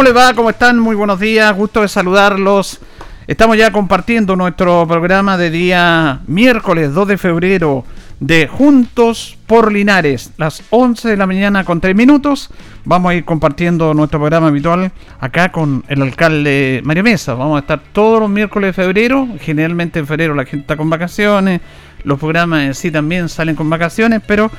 ¿Cómo les va? ¿Cómo están? Muy buenos días, gusto de saludarlos. Estamos ya compartiendo nuestro programa de día miércoles 2 de febrero de Juntos por Linares, las 11 de la mañana con 3 minutos. Vamos a ir compartiendo nuestro programa habitual acá con el alcalde Mario Mesa. Vamos a estar todos los miércoles de febrero. Generalmente en febrero la gente está con vacaciones. Los programas en sí también salen con vacaciones, pero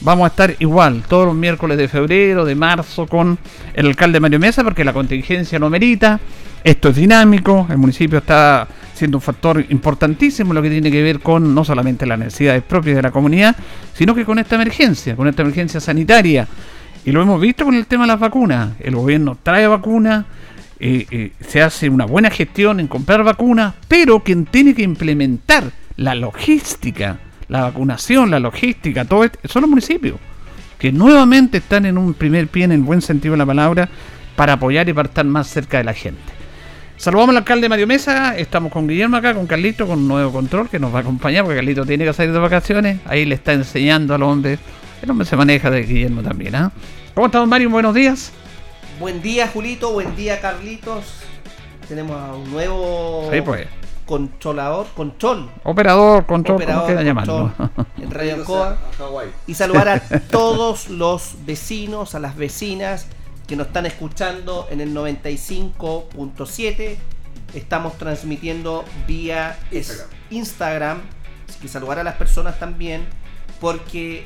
vamos a estar igual todos los miércoles de febrero, de marzo con el alcalde Mario Mesa porque la contingencia lo merita. Esto es dinámico, el municipio está siendo un factor importantísimo lo que tiene que ver con no solamente las necesidades propias de la comunidad, sino que con esta emergencia, con esta emergencia sanitaria. Y lo hemos visto con el tema de las vacunas. El gobierno trae vacunas, eh, eh, se hace una buena gestión en comprar vacunas, pero quien tiene que implementar la logística, la vacunación, la logística, todo esto, son los municipios, que nuevamente están en un primer pie, en el buen sentido de la palabra, para apoyar y para estar más cerca de la gente. Saludamos al alcalde Mario Mesa, estamos con Guillermo acá, con Carlito, con un nuevo control que nos va a acompañar, porque Carlito tiene que salir de vacaciones, ahí le está enseñando al hombre, el hombre se maneja de Guillermo también, ¿ah? ¿Cómo estamos Mario? Buenos días. Buen día Julito, buen día Carlitos. Tenemos a un nuevo Sí, pues. Controlador, control, Operador, control, operador, ¿cómo queda llamando? control en Radio Ancoa. Y saludar a todos los vecinos, a las vecinas que nos están escuchando en el 95.7. Estamos transmitiendo vía es- Instagram. Así que saludar a las personas también porque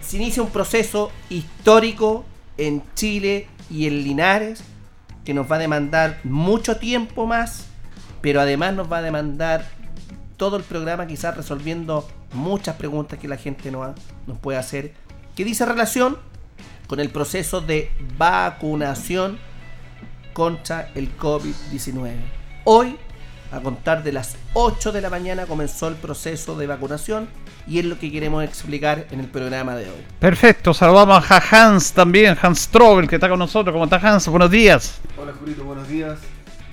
se inicia un proceso histórico en Chile y en Linares que nos va a demandar mucho tiempo más, pero además nos va a demandar todo el programa quizás resolviendo muchas preguntas que la gente nos, nos puede hacer, que dice relación con el proceso de vacunación contra el COVID-19. Hoy, a contar de las 8 de la mañana, comenzó el proceso de vacunación y es lo que queremos explicar en el programa de hoy. Perfecto, saludamos a Hans también, Hans Trobel, que está con nosotros. ¿Cómo está Hans? Buenos días. Hola Julito, buenos días.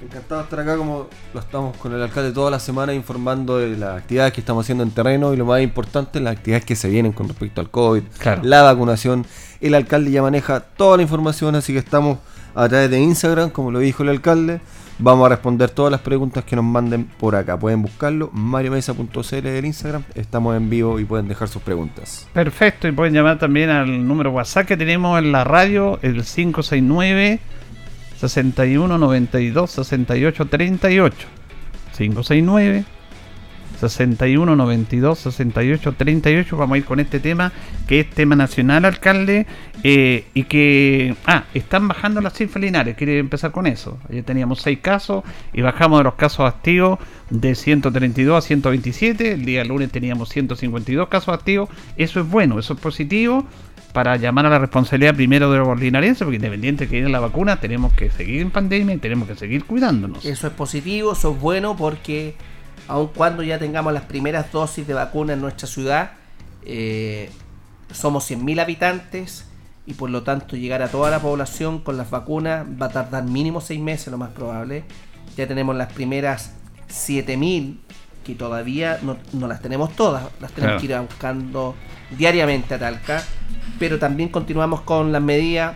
Encantado de estar acá como lo estamos con el alcalde toda la semana informando de las actividades que estamos haciendo en terreno y lo más importante, las actividades que se vienen con respecto al COVID, Claro. la vacunación. El alcalde ya maneja toda la información, así que estamos a través de Instagram, como lo dijo el alcalde. Vamos a responder todas las preguntas que nos manden por acá. Pueden buscarlo, mariomesa.cl del Instagram. Estamos en vivo y pueden dejar sus preguntas. Perfecto, y pueden llamar también al número WhatsApp que tenemos en la radio, el 569 61 92 68 38. 569 61 92 68 38. Vamos a ir con este tema, que es tema nacional, alcalde, eh, y que. Ah, están bajando las cifras lineares. Quiere empezar con eso. Ayer teníamos 6 casos y bajamos de los casos activos de 132 a 127. El día lunes teníamos 152 casos activos. Eso es bueno, eso es positivo para llamar a la responsabilidad primero de los linarenses, porque independiente que viene la vacuna, tenemos que seguir en pandemia y tenemos que seguir cuidándonos. Eso es positivo, eso es bueno porque aun cuando ya tengamos las primeras dosis de vacuna en nuestra ciudad, eh, somos 100.000 habitantes y por lo tanto llegar a toda la población con las vacunas va a tardar mínimo 6 meses lo más probable. Ya tenemos las primeras 7.000 que todavía no, no las tenemos todas, las tenemos Claro. que ir buscando diariamente a Talca, pero también continuamos con las medidas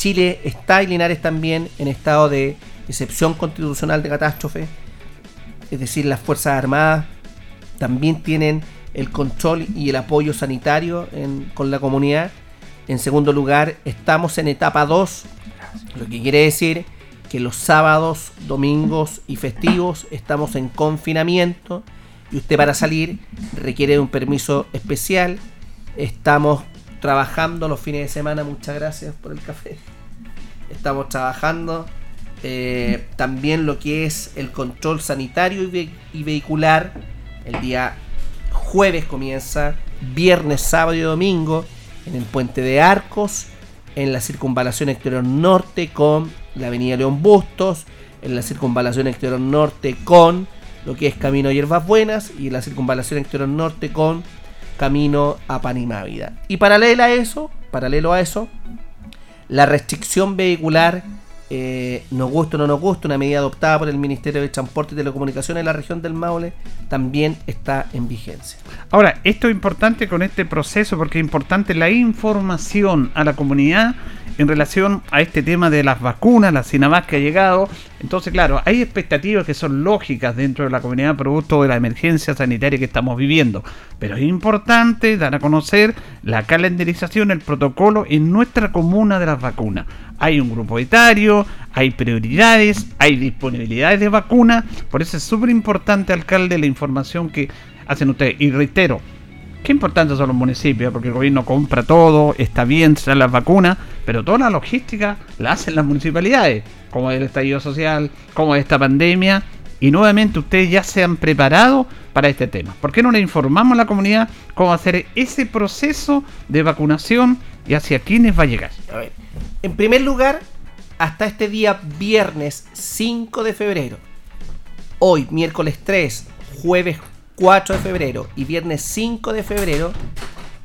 Chile está y Linares también en estado de excepción constitucional de catástrofe. Es decir, las Fuerzas Armadas también tienen el control y el apoyo sanitario con la comunidad. En segundo lugar, estamos en etapa 2, lo que quiere decir que los sábados, domingos y festivos estamos en confinamiento y usted para salir requiere de un permiso especial. Estamos trabajando los fines de semana, muchas gracias por el café. estamos trabajando. Eh, también lo que es el control sanitario y, vehicular. El día jueves comienza, viernes, sábado y domingo en el puente de Arcos, en la circunvalación exterior norte con la avenida León Bustos, en la circunvalación exterior norte con lo que es Camino Hierbas Buenas y la circunvalación exterior norte con Camino a Panimávida. Y paralelo a eso, paralelo a eso, la restricción vehicular eh, nos gusta o no nos gusta, una medida adoptada por el Ministerio de Transporte y Telecomunicaciones en la región del Maule, también está en vigencia. Ahora, esto es importante con este proceso porque es importante la información a la comunidad en relación a este tema de las vacunas, la Sinavac que ha llegado. Entonces, claro, hay expectativas que son lógicas dentro de la comunidad producto de la emergencia sanitaria que estamos viviendo. Pero es importante dar a conocer la calendarización, el protocolo en nuestra comuna de las vacunas. Hay un grupo etario, hay prioridades, hay disponibilidades de vacunas. Por eso es súper importante, alcalde, la información que hacen ustedes. Y reitero, Qué importantes son los municipios, porque el gobierno compra todo, está bien, dan las vacunas, pero toda la logística la hacen las municipalidades, como el estallido social, como esta pandemia, y nuevamente ustedes ya se han preparado para este tema. ¿Por qué no le informamos a la comunidad cómo hacer ese proceso de vacunación y hacia quiénes va a llegar? A ver, en primer lugar, hasta este día viernes 5 de febrero, hoy miércoles 3, jueves 4 de febrero y viernes 5 de febrero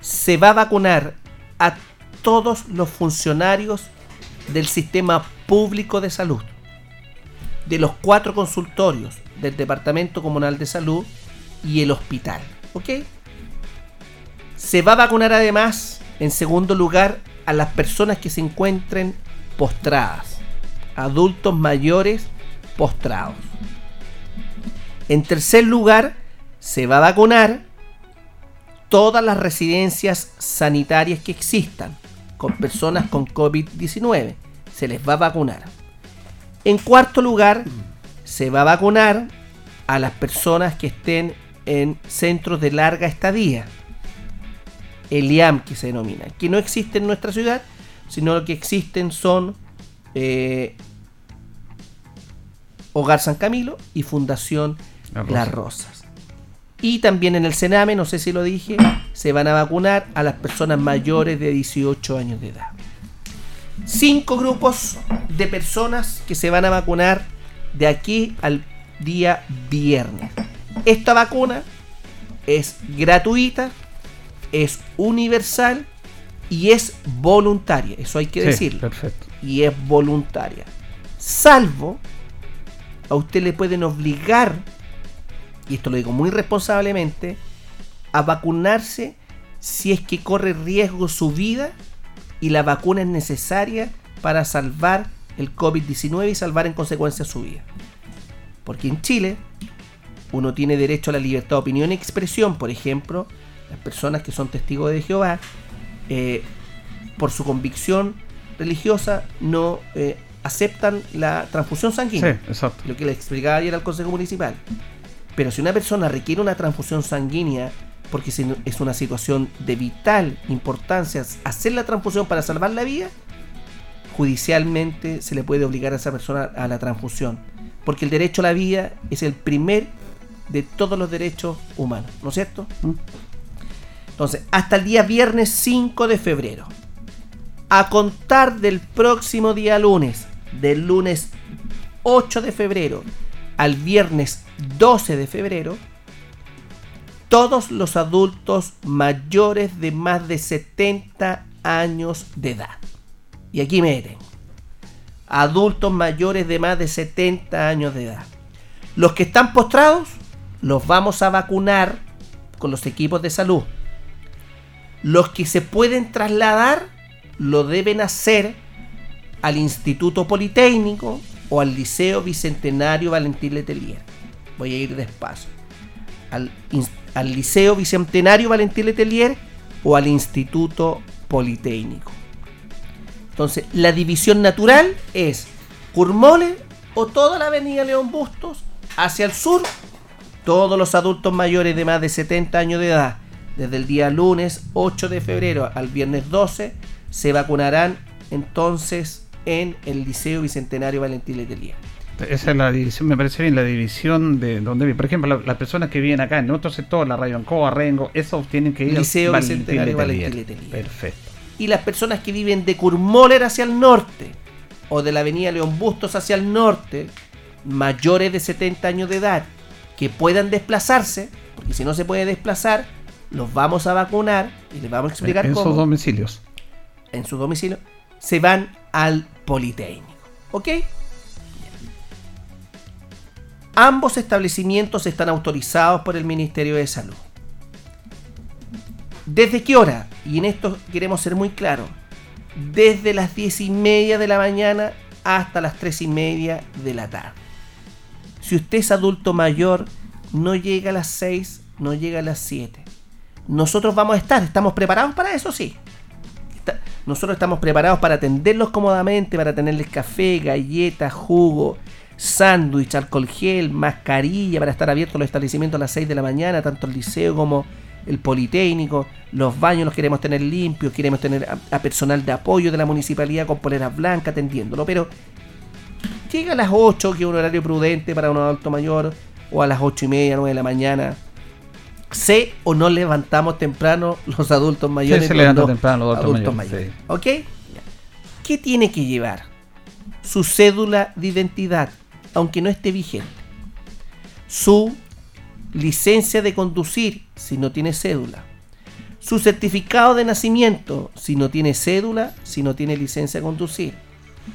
se va a vacunar a todos los funcionarios del sistema público de salud, de los cuatro consultorios del Departamento Comunal de Salud y el hospital. ¿Ok? Se va a vacunar además, en segundo lugar, a las personas que se encuentren postradas, adultos mayores postrados. En tercer lugar, se va a vacunar todas las residencias sanitarias que existan con personas con COVID-19. Se les va a vacunar. En cuarto lugar, se va a vacunar a las personas que estén en centros de larga estadía. El IAM que se denomina. Que no existe en nuestra ciudad, sino lo que existen son eh, Hogar San Camilo y Fundación Las Rosas. Y también en el Sename, no sé si lo dije, se van a vacunar a las personas mayores de 18 años de edad. Cinco grupos de personas que se van a vacunar de aquí al día viernes. Esta vacuna es gratuita, es universal y es voluntaria. Eso hay que decirlo. Perfecto. Y es voluntaria. Salvo a usted le pueden obligar y esto lo digo muy responsablemente, a vacunarse si es que corre riesgo su vida y la vacuna es necesaria para salvar el COVID-19 y salvar en consecuencia su vida. Porque en Chile uno tiene derecho a la libertad de opinión y expresión, por ejemplo, las personas que son testigos de Jehová, eh, por su convicción religiosa, no eh, aceptan la transfusión sanguínea. Lo que le explicaba ayer al Consejo Municipal. Pero si una persona requiere una transfusión sanguínea, porque es una situación de vital importancia hacer la transfusión para salvar la vida, judicialmente se le puede obligar a esa persona a la transfusión. Porque el derecho a la vida es el primer de todos los derechos humanos, ¿no es cierto? ¿Mm? Entonces, hasta el día viernes 5 de febrero, a contar del próximo día lunes, del lunes 8 de febrero al viernes 12 de febrero, todos los adultos mayores de más de 70 años de edad. Y aquí miren, adultos mayores de más de 70 años de edad. Los que están postrados, los vamos a vacunar con los equipos de salud. Los que se pueden trasladar, lo deben hacer al Instituto Politécnico, o al Liceo Bicentenario Valentín Letelier. Voy a ir despacio. Al, Liceo Bicentenario Valentín Letelier o al Instituto Politécnico. Entonces, la división natural es Curmole o toda la avenida León Bustos hacia el sur. Todos los adultos mayores de más de 70 años de edad, desde el día lunes 8 de febrero al viernes 12, se vacunarán entonces en el Liceo Bicentenario Valentín Letelier. Esa es la división, me parece bien, la división de donde, por ejemplo, la- las personas que viven acá en otro sector, la Radio Ancoa, Rengo, esos tienen que ir Liceo al Bicentenario. Perfecto. y las personas que viven de Kurmoller hacia el norte o de la avenida León Bustos hacia el norte, mayores de 70 años de edad, que puedan desplazarse, porque si no se puede desplazar, los vamos a vacunar y les vamos a explicar En cómo esos domicilios. en su domicilio, se van al Politécnico. ¿Ok? Ambos establecimientos están autorizados por el Ministerio de Salud. ¿Desde qué hora? Y en esto queremos ser muy claros. Desde las 10 y media de la mañana hasta las 3 y media de la tarde. Si usted es adulto mayor, no llega a las 6, no llega a las 7. Nosotros vamos a estar, ¿estamos preparados para eso? Sí. Nosotros estamos preparados para atenderlos cómodamente, para tenerles café, galletas, jugo, sándwich, alcohol gel, mascarilla, para estar abiertos los establecimientos a las 6 de la mañana, tanto el liceo como el Politécnico, los baños los queremos tener limpios, queremos tener a, a personal de apoyo de la municipalidad con poleras blancas atendiéndolo, pero llega a las 8, que es un horario prudente para un adulto mayor, o a las 8 y media, 9 de la mañana. Sé o no levantamos temprano los adultos mayores. Sí, se levantan temprano los adultos mayores, mayores. ¿Ok? ¿Qué tiene que llevar? Su cédula de identidad, aunque no esté vigente. Su licencia de conducir, si no tiene cédula. Su certificado de nacimiento, si no tiene cédula, si no tiene licencia de conducir.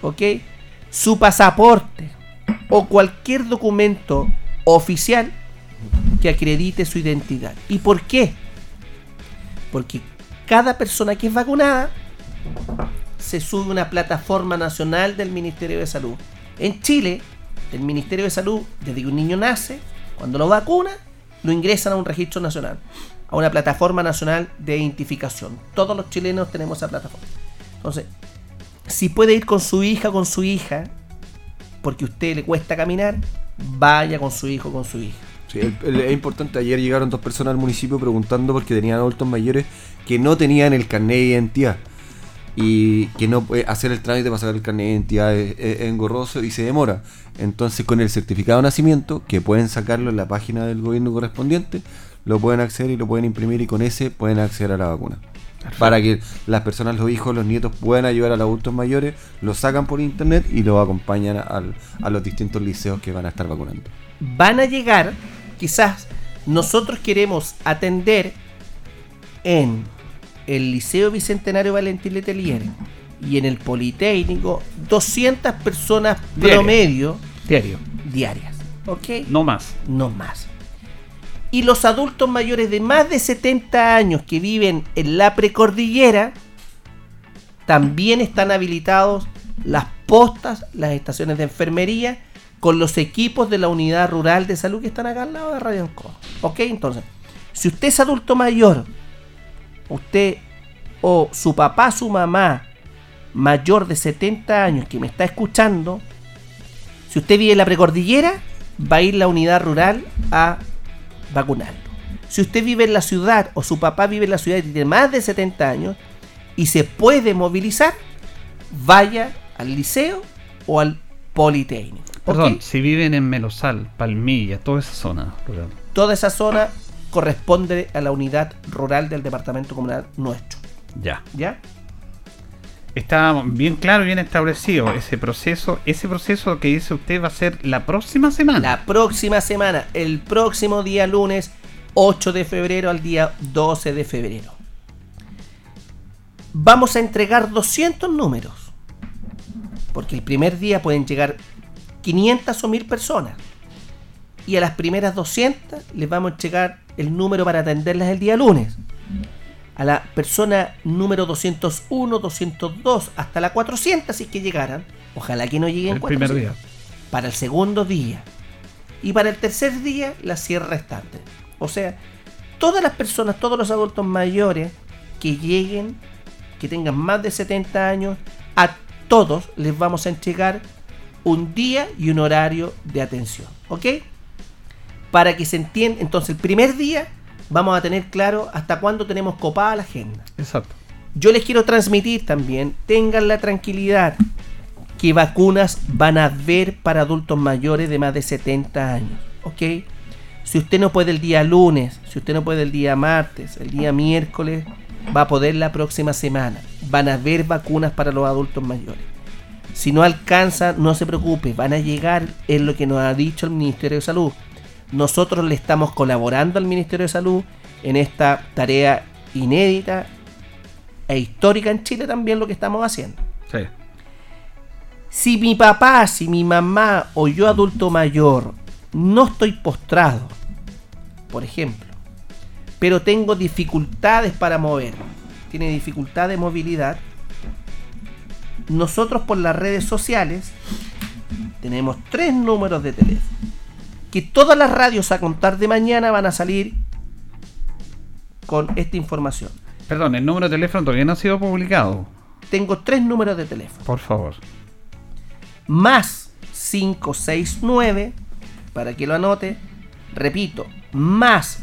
¿Ok? Su pasaporte o cualquier documento oficial que acredite su identidad. ¿Y por qué? Porque cada persona que es vacunada se sube a una plataforma nacional del Ministerio de Salud. En Chile, el Ministerio de Salud, desde que un niño nace, cuando lo vacuna, lo ingresan a un registro nacional, a una plataforma nacional de identificación. Todos los chilenos tenemos esa plataforma. Entonces, si puede ir con su hija, con su hija, porque a usted le cuesta caminar, vaya con su hijo, con su hija. Sí, es importante, ayer llegaron dos personas al municipio preguntando porque tenían adultos mayores que no tenían el carnet de identidad. Y que no puede hacer el trámite para sacar el carnet de identidad es, engorroso y se demora. Entonces con el certificado de nacimiento, que pueden sacarlo en la página del gobierno correspondiente, lo pueden acceder y lo pueden imprimir y con ese pueden acceder a la vacuna. Para que las personas, los hijos, los nietos puedan ayudar a los adultos mayores, lo sacan por internet y lo acompañan al- a los distintos liceos que van a estar vacunando. van a llegar, quizás nosotros queremos atender en el Liceo Bicentenario Valentín Letelier y en el Politécnico 200 personas Diario. promedio Diario. diarias. ¿Ok? No más. no más. Y los adultos mayores de más de 70 años que viven en la precordillera también están habilitados las postas, las estaciones de enfermería con los equipos de la unidad rural de salud que están acá al lado de Radio Ancoa. ¿Ok? Entonces, si usted es adulto mayor, usted o su papá, su mamá mayor de 70 años que me está escuchando, si usted vive en la precordillera, va a ir la unidad rural a vacunarlo. Si usted vive en la ciudad o su papá vive en la ciudad y tiene más de 70 años y se puede movilizar, vaya al liceo o al politécnico. Perdón, si viven en Melosal, Palmilla, toda esa zona rural. Toda esa zona corresponde a la unidad rural del departamento comunal nuestro. Ya. ¿Ya? Está bien claro, bien establecido ese proceso. Ese proceso que dice usted va a ser la próxima semana. La próxima semana, el próximo día lunes 8 de febrero al día 12 de febrero. Vamos a entregar 200 números. Porque el primer día pueden llegar 500 o 1000 personas. Y a las primeras 200 les vamos a entregar el número para atenderlas el día lunes. A la persona número 201, 202, hasta la 400 si es que llegaran. Ojalá que no lleguen el primer 400 día. para el segundo día. Y para el tercer día, la cierre restante. O sea, todas las personas, todos los adultos mayores que lleguen, que tengan más de 70 años, a todos les vamos a entregar un día y un horario de atención. ¿Ok? Para que se entienda, entonces el primer día vamos a tener claro hasta cuándo tenemos copada la agenda. Exacto. Yo les quiero transmitir también, tengan la tranquilidad qué vacunas van a haber para adultos mayores de más de 70 años. ¿Ok? Si usted no puede el día lunes, si usted no puede el día martes, el día miércoles, va a poder la próxima semana. Van a haber vacunas para los adultos mayores. Si no alcanza, no se preocupe, van a llegar, es lo que nos ha dicho el Ministerio de Salud. Nosotros le estamos colaborando al Ministerio de Salud en esta tarea inédita e histórica en Chile también lo que estamos haciendo. Sí. Si mi papá, si mi mamá o yo adulto mayor no estoy postrado, por ejemplo, pero tengo dificultades para mover, tiene dificultad de movilidad, nosotros por las redes sociales tenemos tres números de teléfono. Que todas las radios a contar de mañana van a salir con esta información. Perdón, el número de teléfono todavía no ha sido publicado. Tengo tres números de teléfono. Por favor. Más 569, para que lo anote. Repito, más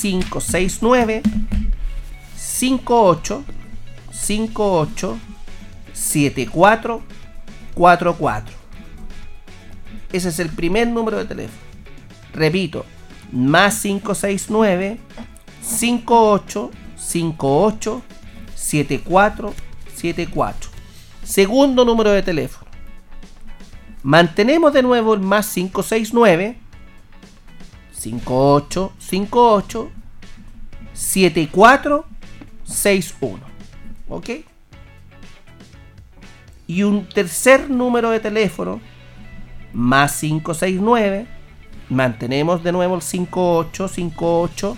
569 58 58 7444. Ese es el primer número de teléfono. Repito, más 569 58 58 74 74. Segundo número de teléfono. Mantenemos de nuevo el más 569 58 58 74 61. ¿Ok? Y un tercer número de teléfono, más 569. Mantenemos de nuevo el 5858.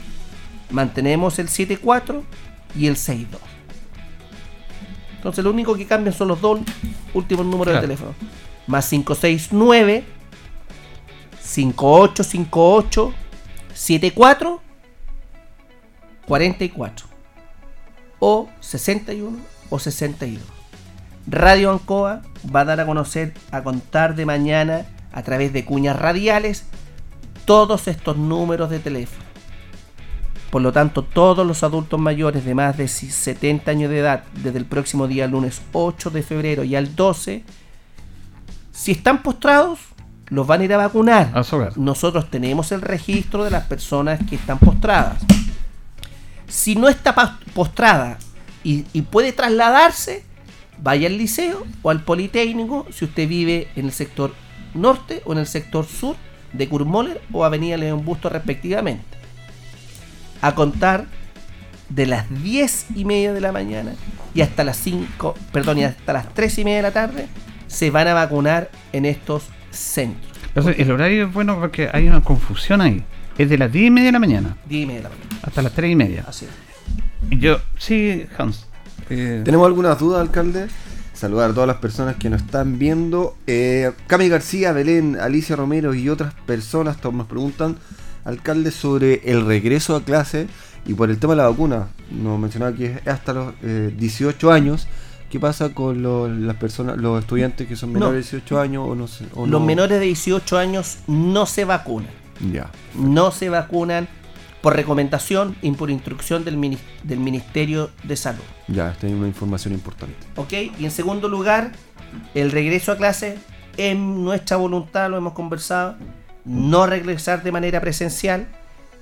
Mantenemos el 74 y el 62. Entonces lo único que cambian son los dos últimos números Claro. de teléfono. Más 569 5858 74 44 o 61 o 62. Radio Ancoa va a dar a conocer a contar de mañana a través de cuñas radiales todos estos números de teléfono. Por lo tanto, todos los adultos mayores de más de 70 años de edad, desde el próximo día lunes 8 de febrero y al 12, si están postrados, los van a ir a vacunar. A. Nosotros tenemos el registro de las personas que están postradas. Si no está postrada y, y puede trasladarse, vaya al liceo o al Politécnico si usted vive en el sector norte o en el sector sur de Kurmoller o Avenida León Busto respectivamente. A contar de las 10 y media de la mañana y hasta las 5, perdón, y hasta las 3 y media de la tarde se van a vacunar en estos centros. Entonces, el horario es bueno porque hay una confusión ahí. Es de las 10 y media de la mañana 10 y media de la mañana. hasta las 3 y media. Así es. Y yo, sí, Hans. eh, ¿Tenemos algunas dudas, alcalde? Saludar a todas las personas que nos están viendo. Eh, Cami García, Belén, Alicia Romero y otras personas todos nos preguntan, alcalde, sobre el regreso a clase y por el tema de la vacuna. Nos mencionaba que es hasta los eh, 18 años. ¿Qué pasa con los, las personas, los estudiantes que son No. menores de 18 años o no o Los no? menores de 18 años no se vacunan. Ya. No se vacunan por recomendación y por instrucción del, del Ministerio de Salud. Ya, esta es una información importante. ¿Ok? Y en segundo lugar, el regreso a clase es nuestra voluntad, lo hemos conversado, no regresar de manera presencial,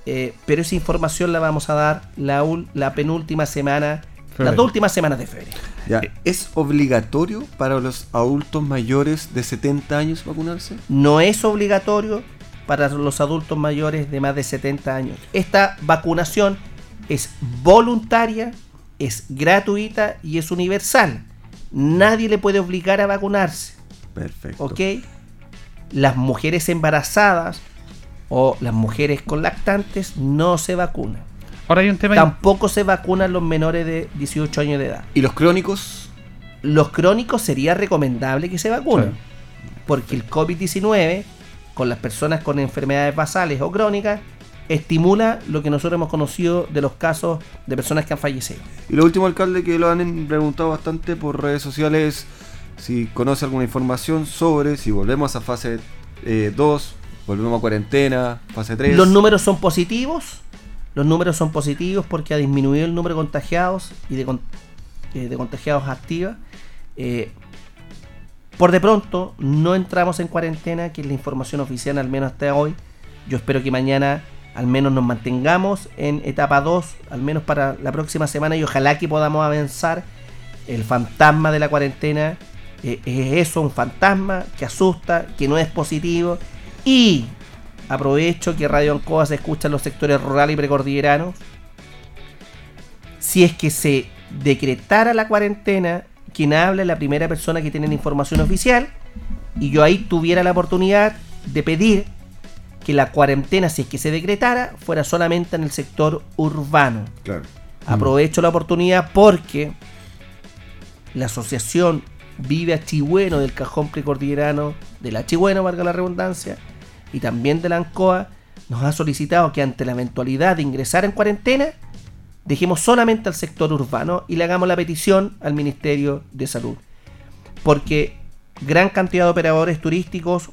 eh, pero esa información la vamos a dar la, ul- la penúltima semana, las dos últimas semanas de febrero. Ya, ¿Es obligatorio para los adultos mayores de 70 años vacunarse? No es obligatorio para los adultos mayores de más de 70 años. Esta vacunación es voluntaria, es gratuita y es universal. Nadie le puede obligar a vacunarse. Perfecto. ¿Ok? Las mujeres embarazadas o las mujeres con lactantes no se vacunan. ahora hay un tema. Tampoco se vacunan los menores de 18 años de edad. ¿Y los crónicos? Los crónicos sería recomendable que se vacunen. Sí. Porque el COVID-19, con las personas con enfermedades basales o crónicas, estimula lo que nosotros hemos conocido de los casos de personas que han fallecido. Y lo último, alcalde, que lo han preguntado bastante por redes sociales, si conoce alguna información sobre si volvemos a fase 2, volvemos a cuarentena, fase 3. Los números son positivos. Los números son positivos porque ha disminuido el número de contagiados y de, eh, de contagiados activos. Eh, Por de pronto, no entramos en cuarentena, que es la información oficial al menos hasta hoy. Yo espero que mañana al menos nos mantengamos en etapa 2, al menos para la próxima semana, y ojalá que podamos avanzar. El fantasma de la cuarentena eh, es eso, un fantasma que asusta, que no es positivo. Y aprovecho que Radio Ancoa se escucha en los sectores rurales y precordilleranos. Si es que se decretara la cuarentena, quien habla es la primera persona que tiene la información oficial. Y yo ahí tuviera la oportunidad de pedir que la cuarentena, si es que se decretara, fuera solamente en el sector urbano. Claro. Aprovecho la oportunidad porque la asociación Vive Achigüeno del Cajón Precordillerano, del Achigüeno, valga la redundancia, y también de la ANCOA, nos ha solicitado que ante la eventualidad de ingresar en cuarentena, dejemos solamente al sector urbano y le hagamos la petición al Ministerio de Salud. Porque gran cantidad de operadores turísticos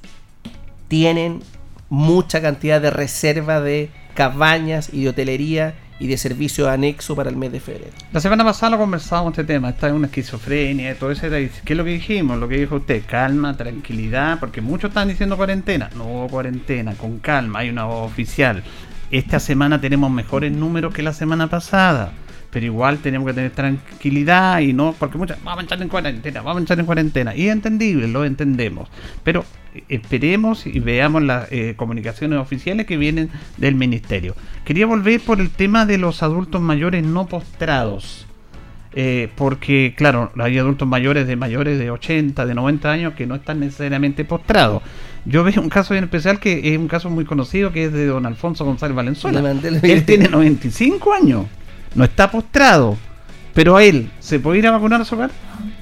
tienen mucha cantidad de reserva de cabañas y de hotelería y de servicios anexo para el mes de febrero. La semana pasada lo conversábamos este tema, está en una esquizofrenia, todo eso. ¿Qué es lo que dijimos? Lo que dijo usted, calma, tranquilidad, porque muchos están diciendo cuarentena. No hubo cuarentena, con calma, hay una voz oficial. Esta semana tenemos mejores números que la semana pasada pero igual tenemos que tener tranquilidad y no, porque muchas, vamos a entrar en cuarentena, vamos a entrar en cuarentena, y es entendible, lo entendemos, pero esperemos y veamos las eh, comunicaciones oficiales que vienen del ministerio. Quería volver por el tema de los adultos mayores no postrados. Eh, porque, claro, hay adultos mayores de mayores de 80, de 90 años que no están necesariamente postrados. Yo veo un caso en especial que es un caso muy conocido que es de don Alfonso González Valenzuela. Él tiene 95 años, no está postrado, pero a él, ¿se puede ir a vacunar a su hogar?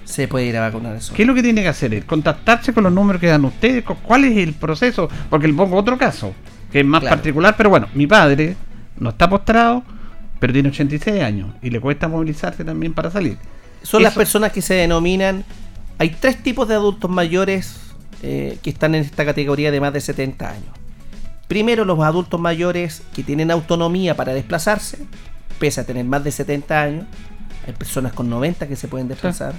se puede ir a vacunar eso. ¿Qué es lo que tiene que hacer? ¿Contactarse con los números que dan ustedes? ¿Cuál es el proceso? Porque le pongo otro caso, que es más particular, pero bueno, mi padre no está postrado, pero tiene 86 años y le cuesta movilizarse también para salir. Son las personas que se denominan... Hay tres tipos de adultos mayores eh, que están en esta categoría de más de 70 años. Primero, los adultos mayores que tienen autonomía para desplazarse, pese a tener más de 70 años. Hay personas con 90 que se pueden desplazar.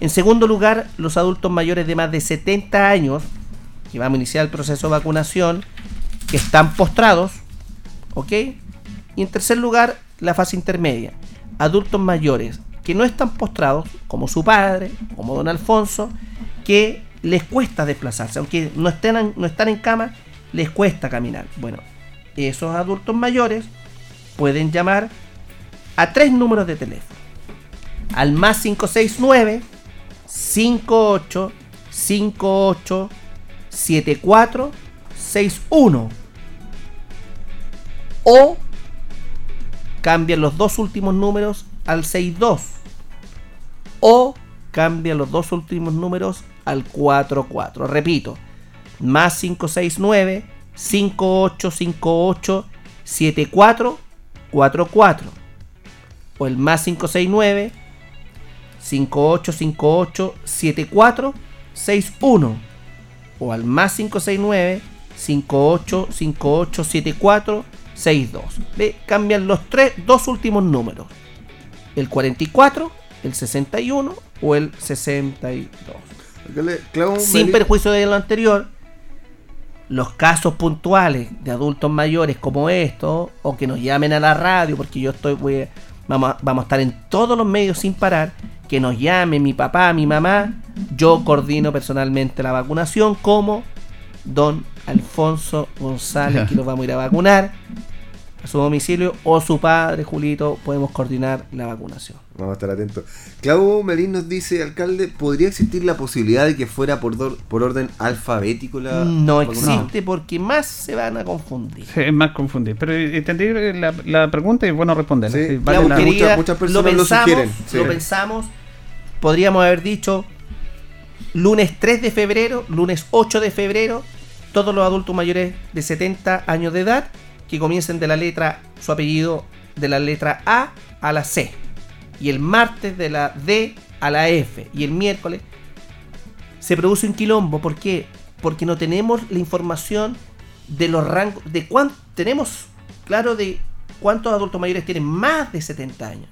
En segundo lugar, los adultos mayores de más de 70 años, que vamos a iniciar el proceso de vacunación, que están postrados, ¿ok? Y en tercer lugar, la fase intermedia, adultos mayores que no están postrados, como su padre, como don Alfonso, que les cuesta desplazarse, aunque no, estén, no están en cama, les cuesta caminar. Bueno, esos adultos mayores pueden llamar a tres números de teléfono. Al más 569 58 58 74 61 o cambian los dos últimos números al 62 o cambian los dos últimos números al 44. Repito, más 569 5858 7444 o el más 569 5858-7461 o al más 569 58587462. Ve, cambian los tres, dos últimos números. El 44, el 61 o el 62. Sin perjuicio de lo anterior, los casos puntuales de adultos mayores como estos, o que nos llamen a la radio, porque yo estoy, voy, vamos, a, vamos a estar en todos los medios sin parar, que nos llame mi papá, mi mamá, yo coordino personalmente la vacunación como don Alfonso González, que nos vamos a ir a vacunar a su domicilio, o su padre, Julito, podemos coordinar la vacunación. Vamos a estar atentos. Claudio Melín nos dice, alcalde, ¿podría existir la posibilidad de que fuera por, por orden alfabético la No existe porque más se van a confundir. es más confundir. Pero entendí la, la pregunta y bueno responder. Sí, muchas, personas lo, pensamos, sugieren. Lo pensamos, podríamos haber dicho lunes 3 de febrero, lunes 8 de febrero, todos los adultos mayores de 70 años de edad que comiencen de la letra, su apellido, de la letra A a la C. Y el martes de la D a la F. Y el miércoles se produce un quilombo. ¿Por qué? Porque no tenemos la información de los rangos, de tenemos claro de cuántos adultos mayores tienen más de 70 años.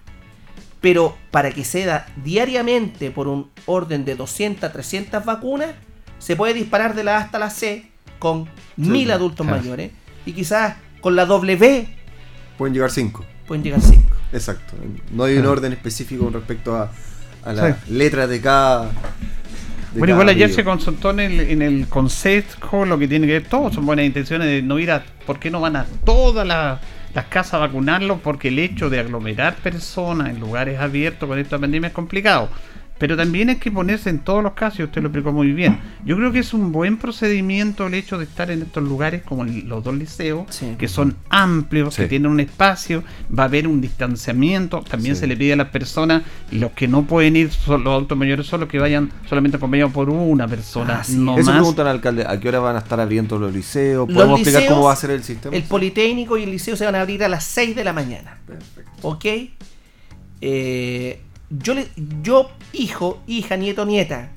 Pero para que se da diariamente por un orden de 200 a 300 vacunas, se puede disparar de la A hasta la C con mil adultos claro. mayores. Y quizás con la W Pueden llegar 5. pueden llegar 5. Exacto. No hay un orden específico con respecto a, a la Sí. letra de cada. de Bueno, cada igual ayer se consultó en el, en el consejo lo que tiene que ver, todos son buenas intenciones de no ir a, ¿por qué no van a todas las, las casas a vacunarlos? Porque el hecho de aglomerar personas en lugares abiertos con esta pandemia es complicado. Pero también hay que ponerse en todos los casos, y usted lo explicó muy bien. Yo creo que es un buen procedimiento el hecho de estar en estos lugares como los dos liceos, Sí. que son amplios, que Sí. tienen un espacio, va a haber un distanciamiento. También Sí. se le pide a las personas, los que no pueden ir, son los adultos mayores solo, que vayan solamente acompañados por una persona, Ah, sí. no Eso más. preguntan al alcalde, ¿a qué hora van a estar abriendo los liceos? Los ¿Podemos explicar liceos, cómo va a ser el sistema? El Politécnico y el Liceo se van a abrir a las 6 de la mañana. Perfecto. ¿Ok? Eh, yo, le, yo, hijo, hija, nieto, nieta,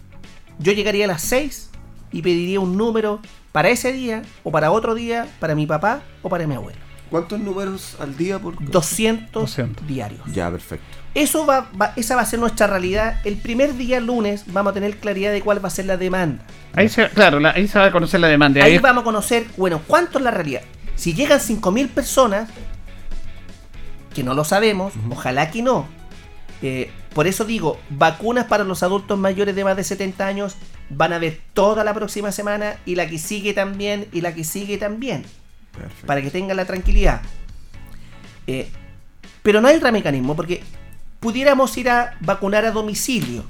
yo llegaría a las 6 y pediría un número para ese día o para otro día, para mi papá o para mi abuelo. ¿Cuántos números al día por 200, 200. diarios. Ya, perfecto. Eso va, va- esa va a ser nuestra realidad. El primer día lunes vamos a tener claridad de cuál va a ser la demanda. Ahí se, claro, la- ahí se va a conocer la demanda. Ahí Ahí- vamos a conocer, bueno, cuánto es la realidad. Si llegan 5.000 personas, que no lo sabemos, ojalá que no. Eh, por eso digo, vacunas para los adultos mayores de más de 70 años van a ver toda la próxima semana y la que sigue también y la que sigue también, Perfecto. para que tengan la tranquilidad. Eh, pero no hay otro mecanismo, porque pudiéramos ir a vacunar a domicilio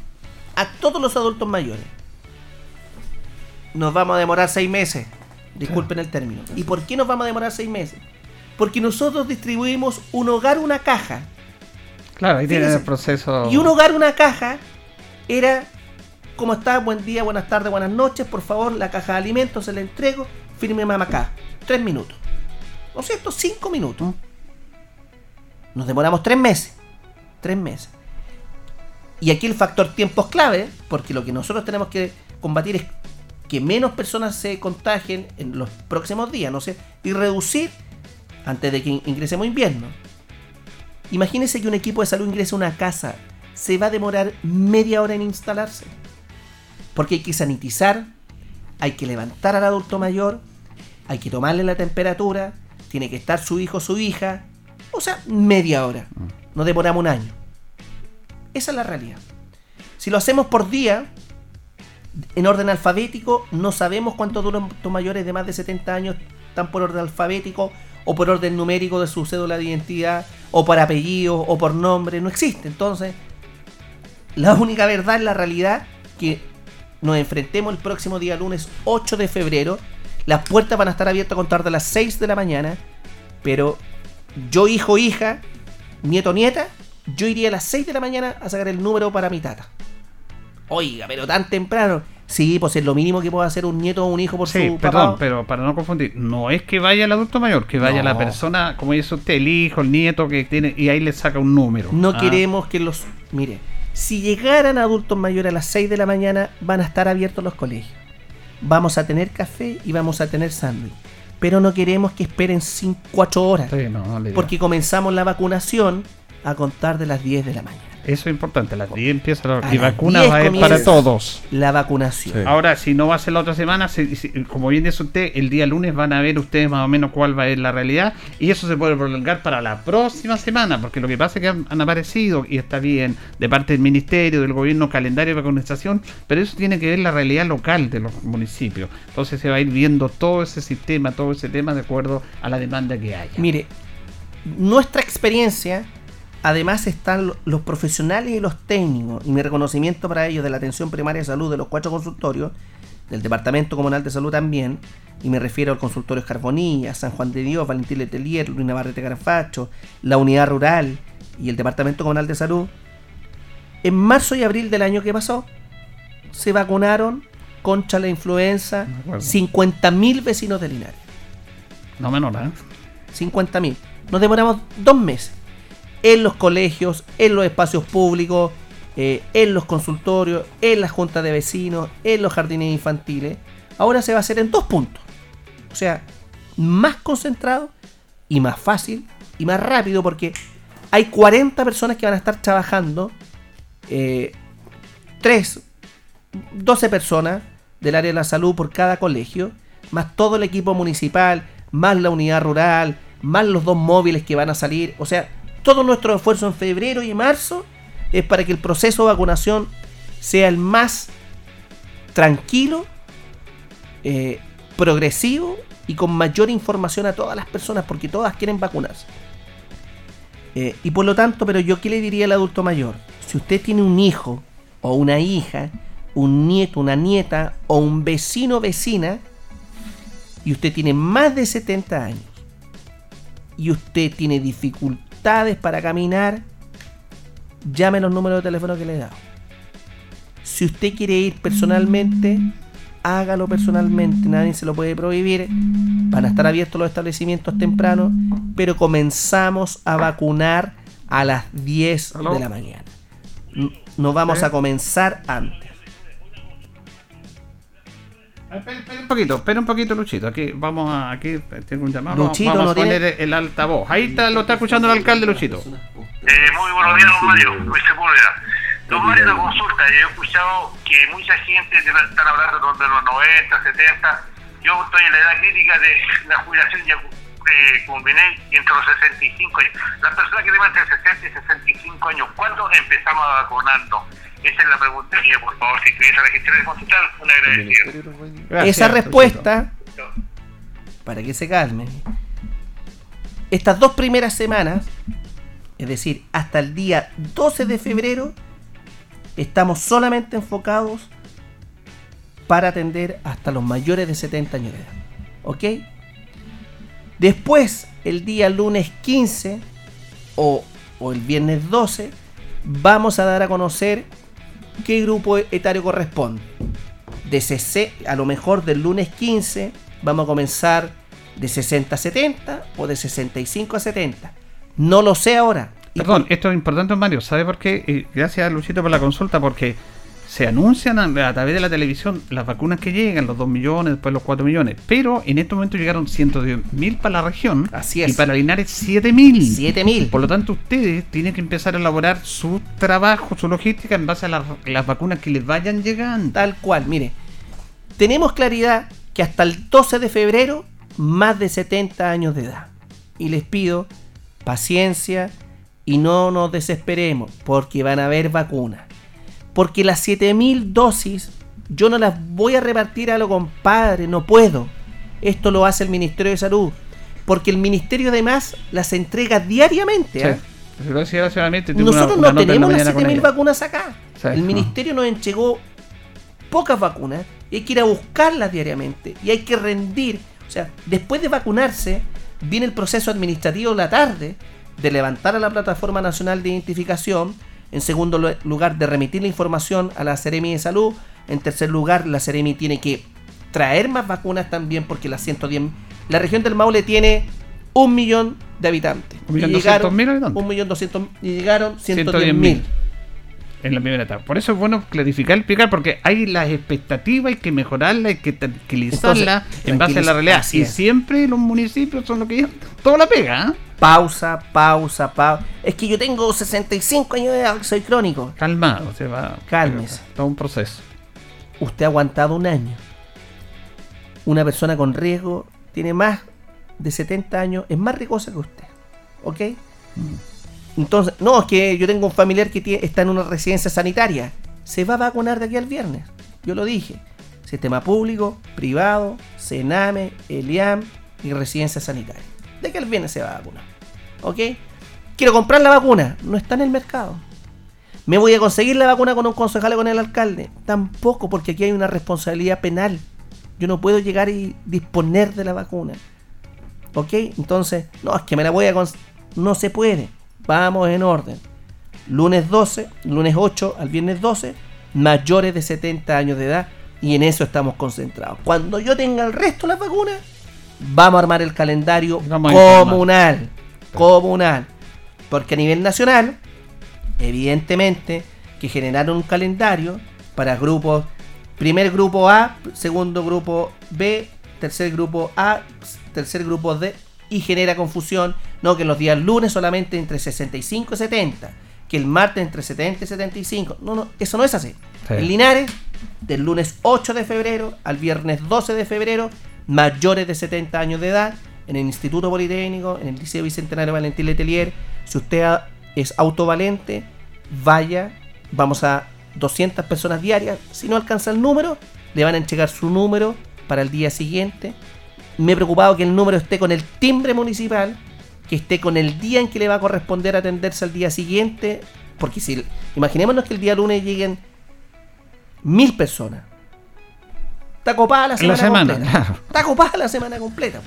a todos los adultos mayores. Nos vamos a demorar seis meses. Disculpen el término. ¿Y por qué nos vamos a demorar seis meses? Porque nosotros distribuimos un hogar, una caja. Claro, ahí tiene el proceso. Y un hogar, una caja era, ¿cómo está? Buen día, buenas tardes, buenas noches. Por favor, la caja de alimentos se la entrego. Firme mamá acá. Tres minutos. ¿No es cierto? Cinco minutos. Nos demoramos tres meses. Tres meses. Y aquí el factor tiempo es clave, porque lo que nosotros tenemos que combatir es que menos personas se contagien en los próximos días, no sé, y reducir antes de que in- ingresemos invierno. Imagínense que un equipo de salud ingrese a una casa, se va a demorar media hora en instalarse. Porque hay que sanitizar, hay que levantar al adulto mayor, hay que tomarle la temperatura, tiene que estar su hijo o su hija, o sea, media hora. Nos demoramos un año. Esa es la realidad. Si lo hacemos por día, en orden alfabético, no sabemos cuántos adultos mayores de más de 70 años están por orden alfabético o por orden numérico de su cédula de identidad o por apellido o por nombre. No existe. Entonces, la única verdad es la realidad que nos enfrentemos el próximo día lunes 8 de febrero. Las puertas van a estar abiertas a contar de las 6 de la mañana. Pero yo, hijo, hija, nieto, nieta, yo iría a las 6 de la mañana a sacar el número para mi tata. Oiga, pero tan temprano. Sí, pues es lo mínimo que puede hacer un nieto o un hijo por Sí, su perdón, papá. pero para no confundir, no es que vaya el adulto mayor, que vaya No. la persona, como dice usted, el hijo, el nieto que tiene, y ahí le saca un número. No Ah, queremos que los... Mire, si llegaran adultos mayores a las 6 de la mañana, van a estar abiertos los colegios. Vamos a tener café y vamos a tener sándwich. Pero no queremos que esperen 4 horas. sí, no, no le digo. Porque comenzamos la vacunación a contar de las 10 de la mañana. Eso es importante, las 10 empieza la y las vacuna 10 va a ir para todos. La vacunación. Sí. Ahora, si no va a ser la otra semana, si- si- como bien dice usted, el día lunes van a ver ustedes más o menos cuál va a ser la realidad y eso se puede prolongar para la próxima semana, porque lo que pasa es que han, han aparecido, y está bien, de parte del Ministerio, del Gobierno, calendario de vacunación, pero eso tiene que ver la realidad local de los municipios. Entonces se va a ir viendo todo ese sistema, todo ese tema de acuerdo a la demanda que haya. Mire, nuestra experiencia, además están lo- los profesionales y los técnicos, y mi reconocimiento para ellos de la atención primaria de salud de los cuatro consultorios, del Departamento Comunal de Salud también, y me refiero al consultorio Carbonilla, San Juan de Dios, Valentín Letelier, Luis Navarrete Garfacho, la Unidad Rural y el Departamento Comunal de Salud, en marzo y abril del año que pasó, se vacunaron contra la influenza Me acuerdo. 50.000 vecinos de Linares. No menor, ¿eh? 50 mil. Nos demoramos dos meses en los colegios, en los espacios públicos, eh, en los consultorios, en las juntas de vecinos, en los jardines infantiles. Ahora se va a hacer en dos puntos. O sea, más concentrado y más fácil y más rápido porque Hay 40 personas que van a estar trabajando. Eh, 3, 12 personas del área de la salud por cada colegio, más todo el equipo municipal, más la unidad rural, más los dos móviles que van a salir. O sea, todo nuestro esfuerzo en febrero y marzo es para que el proceso de vacunación sea el más tranquilo, eh, progresivo y con mayor información a todas las personas, porque todas quieren vacunarse. Eh, y por lo tanto, pero yo qué le diría al adulto mayor, si usted tiene un hijo o una hija, un nieto, una nieta o un vecino vecina, y usted tiene más de 70 años, y usted tiene dificultades para caminar, llame los números de teléfono que le he dado. Si usted quiere ir personalmente, hágalo personalmente, nadie se lo puede prohibir. Van a estar abiertos los establecimientos temprano, pero comenzamos a vacunar a las 10 de la mañana. No vamos a comenzar antes. Espera, un poquito, espera un poquito, Luchito. Aquí vamos a. Aquí tengo un llamado. Luchito, vamos no a poner el altavoz. Ahí está, lo está escuchando el alcalde, Luchito. Eh, muy buenos días, don Mario. Luis Sepúlveda. Don Mario, una consulta. Yo he escuchado que mucha gente están hablando de los 90, 70. Yo estoy en la edad crítica de la jubilación ya eh, combiné entre los 65 años. Las personas que tienen entre 60 y 65 años, ¿cuándo empezamos a vacunarnos? Esa es la pregunta y por favor, si estuviese registrado y consultar, un agradecido. Gracias, Esa respuesta, para que se calmen, estas dos primeras semanas, es decir, hasta el día 12 de febrero, estamos solamente enfocados para atender hasta los mayores de 70 años de edad. ¿Ok? Después, el día lunes 15 o, o el viernes 12, vamos a dar a conocer qué grupo etario corresponde. De CC, a lo mejor del lunes 15, vamos a comenzar de 60 a 70 o de 65 a 70. No lo sé ahora. Perdón, esto es importante, Mario. ¿Sabe por qué? Eh, gracias, Luchito, por la consulta, porque se anuncian a, a través de la televisión las vacunas que llegan, los 2 millones, después los 4 millones. Pero en este momento llegaron 110 mil para la región Así es. y para Linares 7 mil. 7000. Por lo tanto, ustedes tienen que empezar a elaborar su trabajo, su logística en base a las, las vacunas que les vayan llegando. Tal cual, mire. Tenemos claridad que hasta el 12 de febrero, más de 70 años de edad. Y les pido paciencia y no nos desesperemos, porque van a haber vacunas. Porque las 7000 dosis, yo no las voy a repartir a lo compadre, no puedo. Esto lo hace el Ministerio de Salud. Porque el Ministerio además las entrega diariamente. una- Nosotros una no tenemos las mañana con 7000 ella. vacunas acá. Sí. El ministerio nos entregó pocas vacunas y hay que ir a buscarlas diariamente y hay que rendir. O sea, después de vacunarse, viene el proceso administrativo en la tarde de levantar a la Plataforma Nacional de Identificación. En segundo lu- lugar, de remitir la información a la Seremi de Salud. En tercer lugar, la Seremi tiene que traer más vacunas también porque las 110... La región del Maule tiene un millón de habitantes. Un millón doscientos mil habitantes. Un millón doscientos y llegaron 110 110.000. mil. en la primera etapa. Por eso es bueno clarificar, explicar, porque hay las expectativas, hay que mejorarla, hay que tranquilizarla Entonces, en base a la realidad. Y siempre los municipios son los que llevan toda la pega. ¿ah? Pausa, pausa, pausa. Es que yo tengo 65 años de edad, soy crónico. Calmado, se va. Cálmese. Todo un proceso. Usted ha aguantado un año. Una persona con riesgo tiene más de 70 años, es más riesgosa que usted. ¿Ok? Entonces, no, es que yo tengo un familiar que está en una residencia sanitaria. Se va a vacunar de aquí al viernes. Yo lo dije. Sistema público, privado, Sename, Eliam y residencia sanitaria. De aquí al viernes se va a vacunar. ¿Ok? Quiero comprar la vacuna. No está en el mercado. ¿Me voy a conseguir la vacuna con un concejal o con el alcalde? Tampoco, porque aquí hay una responsabilidad penal. Yo no puedo llegar y disponer de la vacuna. ¿Ok? Entonces, no, es que me la voy a... No se puede. Vamos en orden. Lunes 12, lunes 8 al viernes 12, mayores de 70 años de edad. Y en eso estamos concentrados. Cuando yo tenga el resto de las vacunas, vamos a armar el calendario Vamos comunal. Comunal. Porque a nivel nacional, evidentemente, que generaron un calendario para grupos, primer grupo A, segundo grupo B, tercer grupo A, tercer grupo D, y genera confusión No, que los días lunes solamente entre 65 y 70. Que el martes entre 70 y 75. No, no, eso no es así. Sí. En Linares, del lunes 8 de febrero al viernes 12 de febrero, mayores de 70 años de edad, en el Instituto Politécnico, en el Liceo Bicentenario Valentín Letelier. Si usted es autovalente, vaya, vamos a 200 personas diarias. Si no alcanza el número, le van a entregar su número para el día siguiente. Me he preocupado que el número esté con el timbre municipal, que esté con el día en que le va a corresponder atenderse al día siguiente, porque si imaginémonos que el día lunes lleguen mil personas. Está copada la La semana, semana, completa. claro. Está copada la semana completa.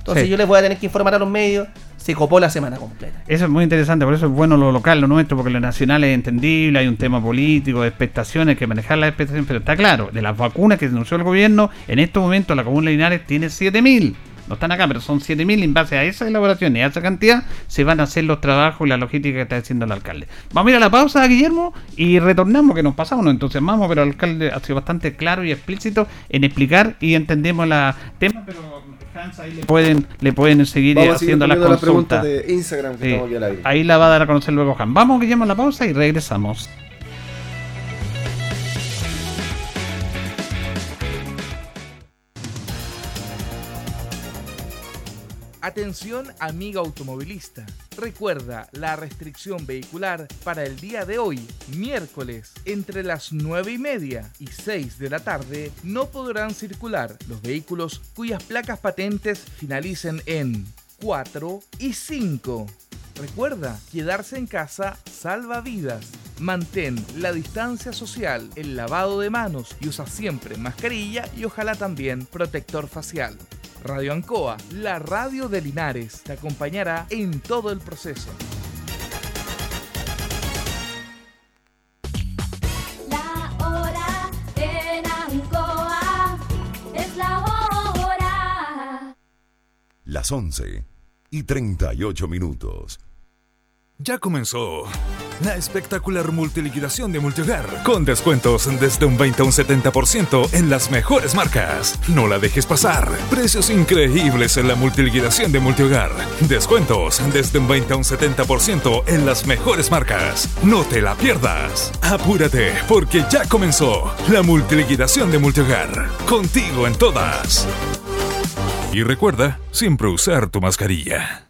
Entonces Sí. yo les voy a tener que informar a los medios, se copó la semana completa. Eso es muy interesante, por eso es bueno lo local, lo nuestro, porque lo nacional es entendible, hay un tema político, de expectaciones, que manejar las expectaciones, pero está claro, de las vacunas que anunció el gobierno, en estos momentos la Comuna de Linares tiene 7.000. No están acá, pero son 7.000 y en base a esa elaboración y a esa cantidad se van a hacer los trabajos y la logística que está haciendo el alcalde. Vamos a ir a la pausa, Guillermo, y retornamos, que nos pasamos, nos entusiasmamos, pero el alcalde ha sido bastante claro y explícito en explicar y entendemos la tema, pero Ahí le pueden, le pueden seguir Vamos haciendo las consultas. preguntas de Instagram que Sí, estamos aquí al aire. Ahí la va a dar a conocer luego Juan. Vamos, Guillermo, a la pausa y regresamos. Atención amiga automovilista. Recuerda la restricción vehicular para el día de hoy, miércoles, entre las 9 y media y 6 de la tarde, no podrán circular los vehículos cuyas placas patentes finalicen en 4 y 5. Recuerda, quedarse en casa salva vidas. Mantén la distancia social, el lavado de manos y usa siempre mascarilla y ojalá también protector facial. Radio Ancoa, la radio de Linares, te acompañará en todo el proceso. La hora en Ancoa es la hora. Las 11 y 38 minutos. Ya comenzó la espectacular multiliquidación de Multihogar con descuentos desde un 20 a un 70% en las mejores marcas. No la dejes pasar. Precios increíbles en la multiliquidación de Multihogar. Descuentos desde un 20 a un 70% en las mejores marcas. No te la pierdas. Apúrate porque ya comenzó la multiliquidación de Multihogar. Contigo en todas. Y recuerda siempre usar tu mascarilla.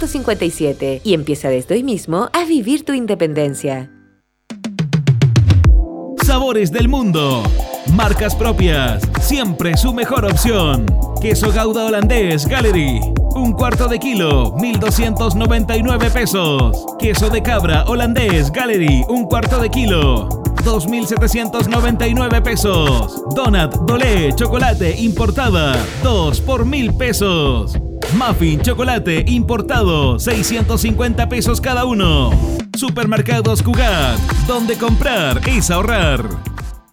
457 y empieza desde hoy mismo a vivir tu independencia. Sabores del mundo. Marcas propias. Siempre su mejor opción. Queso Gouda holandés Gallery. Un cuarto de kilo, 1,299 pesos. Queso de cabra holandés Gallery. Un cuarto de kilo. 2.799 pesos. Donut Dolé Chocolate importada. 2 por 1.000 pesos. Muffin Chocolate importado. 650 pesos cada uno. Supermercados Cugat. Donde comprar es ahorrar.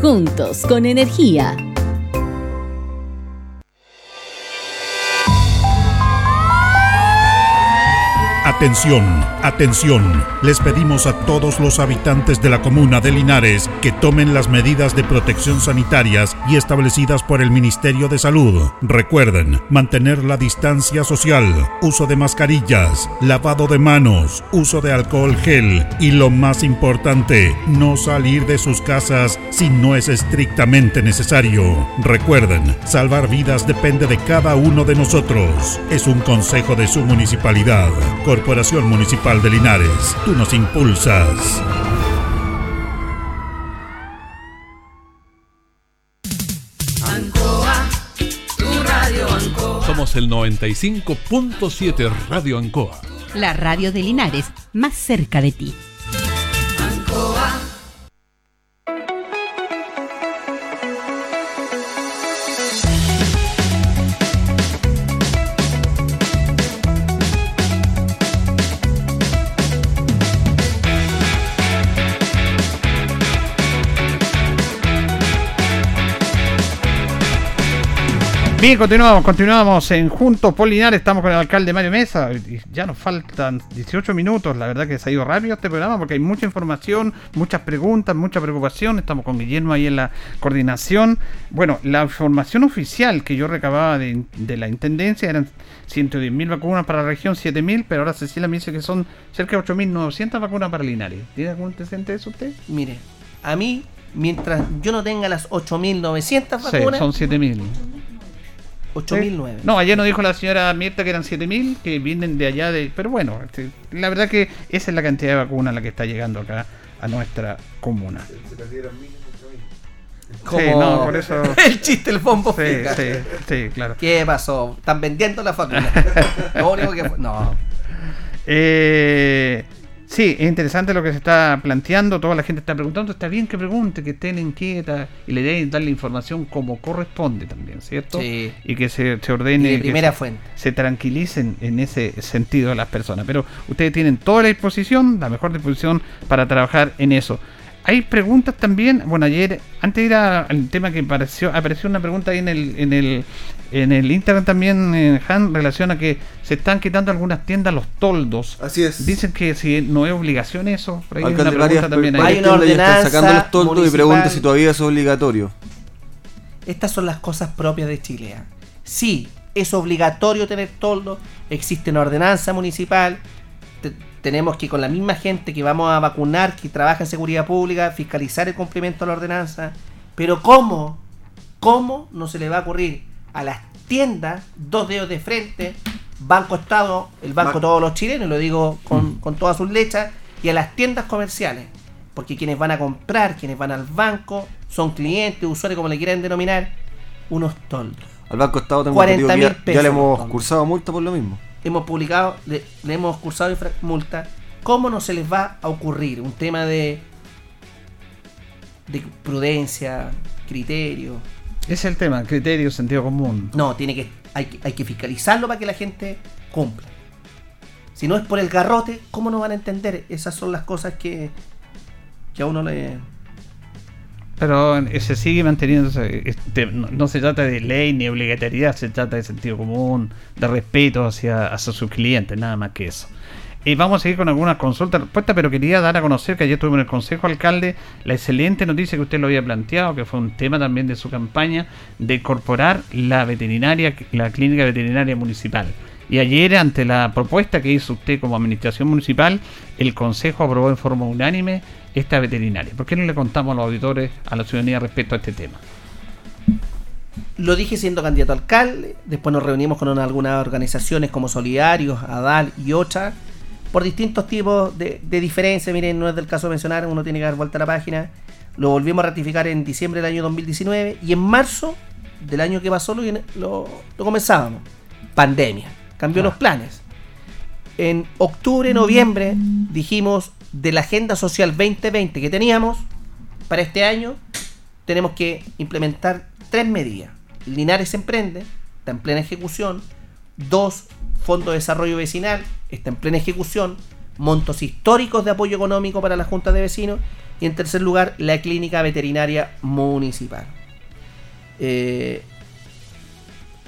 Juntos con energía. Atención, atención. Les pedimos a todos los habitantes de la comuna de Linares que tomen las medidas de protección sanitarias y establecidas por el Ministerio de Salud. Recuerden mantener la distancia social, uso de mascarillas, lavado de manos, uso de alcohol gel y lo más importante, no salir de sus casas si no es estrictamente necesario. Recuerden, salvar vidas depende de cada uno de nosotros. Es un consejo de su municipalidad. Municipal de Linares, tú nos impulsas. Ancoa, tu radio Ancoa. Somos el 95.7 Radio Ancoa. La radio de Linares, más cerca de ti. Bien, continuamos, continuamos en Juntos por Linares, estamos con el alcalde Mario Mesa, y ya nos faltan 18 minutos, la verdad que se ha ido rápido este programa porque hay mucha información, muchas preguntas, mucha preocupación, estamos con Guillermo ahí en la coordinación. Bueno, la información oficial que yo recababa de, de la Intendencia eran 110.000 vacunas para la región, 7.000, pero ahora Cecilia me dice que son cerca de 8.900 vacunas para Linares. ¿Tiene algún antecedente de eso usted? Mire, a mí, mientras yo no tenga las 8.900 Sí, vacunas, son 7.000. 8.009. No, ayer nos dijo la señora Mirta que eran 7.000, que vienen de allá de... Pero bueno, este, la verdad que esa es la cantidad de vacunas la que está llegando acá a nuestra comuna. Como Sí, no, por eso... el chiste del bombo Sí, fica. sí, sí, claro. ¿Qué pasó? ¿Están vendiendo la vacuna? Lo único que fue- No. Eh, sí, es interesante lo que se está planteando. Toda la gente está preguntando. Está bien que pregunte, que estén inquietas y le den darle información como corresponde también, ¿cierto? Sí. Y que se, se ordene. Y de que primera se- fuente. Se tranquilicen en ese sentido las personas. Pero ustedes tienen toda la disposición, la mejor disposición para trabajar en eso. Hay preguntas también. Bueno, ayer, antes de ir al tema que apareció, apareció una pregunta ahí en el, en el, en el Instagram también, eh, Han, en relación a que se están quitando algunas tiendas los toldos. Así es. Dicen que si no es obligación eso. Por ahí hay una pregunta varias- también ahí. tiendas ya están sacando los toldos y preguntan si todavía es obligatorio. Estas son las cosas propias de Chile. ¿ah? Sí, es obligatorio tener toldo, existe una ordenanza municipal, te- tenemos que con la misma gente que vamos a vacunar, que trabaja en seguridad pública, fiscalizar el cumplimiento de la ordenanza, pero ¿cómo? ¿Cómo no se le va a ocurrir a las tiendas, dos dedos de frente, Banco Estado, el banco de todos los chilenos, lo digo con, con todas sus lechas, y a las tiendas comerciales? Porque quienes van a comprar, quienes van al banco, son clientes, usuarios, como le quieran denominar, unos toldos. Al Banco Estado tengo 40 entendido que mil ya, ya le pesos, hemos cursado multa por lo mismo. Hemos publicado, le, le hemos cursado multa. ¿Cómo no se les va a ocurrir un tema de, de prudencia, criterio? Ese es el tema, criterio, sentido común. No, tiene que, hay, que- hay que fiscalizarlo para que la gente cumpla. Si no es por el garrote, ¿cómo no van a entender? Esas son las cosas que, que a uno le... Pero eh, se sigue manteniendo. Este, no, no se trata de ley ni obligatoriedad, se trata de sentido común, de respeto hacia, hacia sus clientes, nada más que eso. Y vamos a seguir con algunas consultas, respuestas, pero quería dar a conocer que ayer tuvimos en el Consejo Alcalde la excelente noticia que usted lo había planteado, que fue un tema también de su campaña, de incorporar la veterinaria, la clínica veterinaria municipal. Y ayer, ante la propuesta que hizo usted como administración municipal, el Consejo aprobó en forma unánime esta veterinaria. ¿Por qué no le contamos a los auditores, a la ciudadanía respecto a este tema? Lo dije siendo candidato alcalde, después nos reunimos con una- algunas organizaciones como Solidarios, ADAL y otras, por distintos tipos de, de diferencias. Miren, no es del caso mencionar, uno tiene que dar vuelta a la página. Lo volvimos a ratificar en diciembre del año 2019 y en marzo del año que pasó lo, lo, lo comenzábamos. Pandemia. Cambió los planes. En octubre, noviembre dijimos de la Agenda Social 2020 que teníamos para este año, tenemos que implementar tres medidas. Linares Emprende, está en plena ejecución. Dos, Fondo de Desarrollo Vecinal, está en plena ejecución. Montos históricos de apoyo económico para la Junta de Vecinos. Y en tercer lugar, la Clínica Veterinaria Municipal. Eh,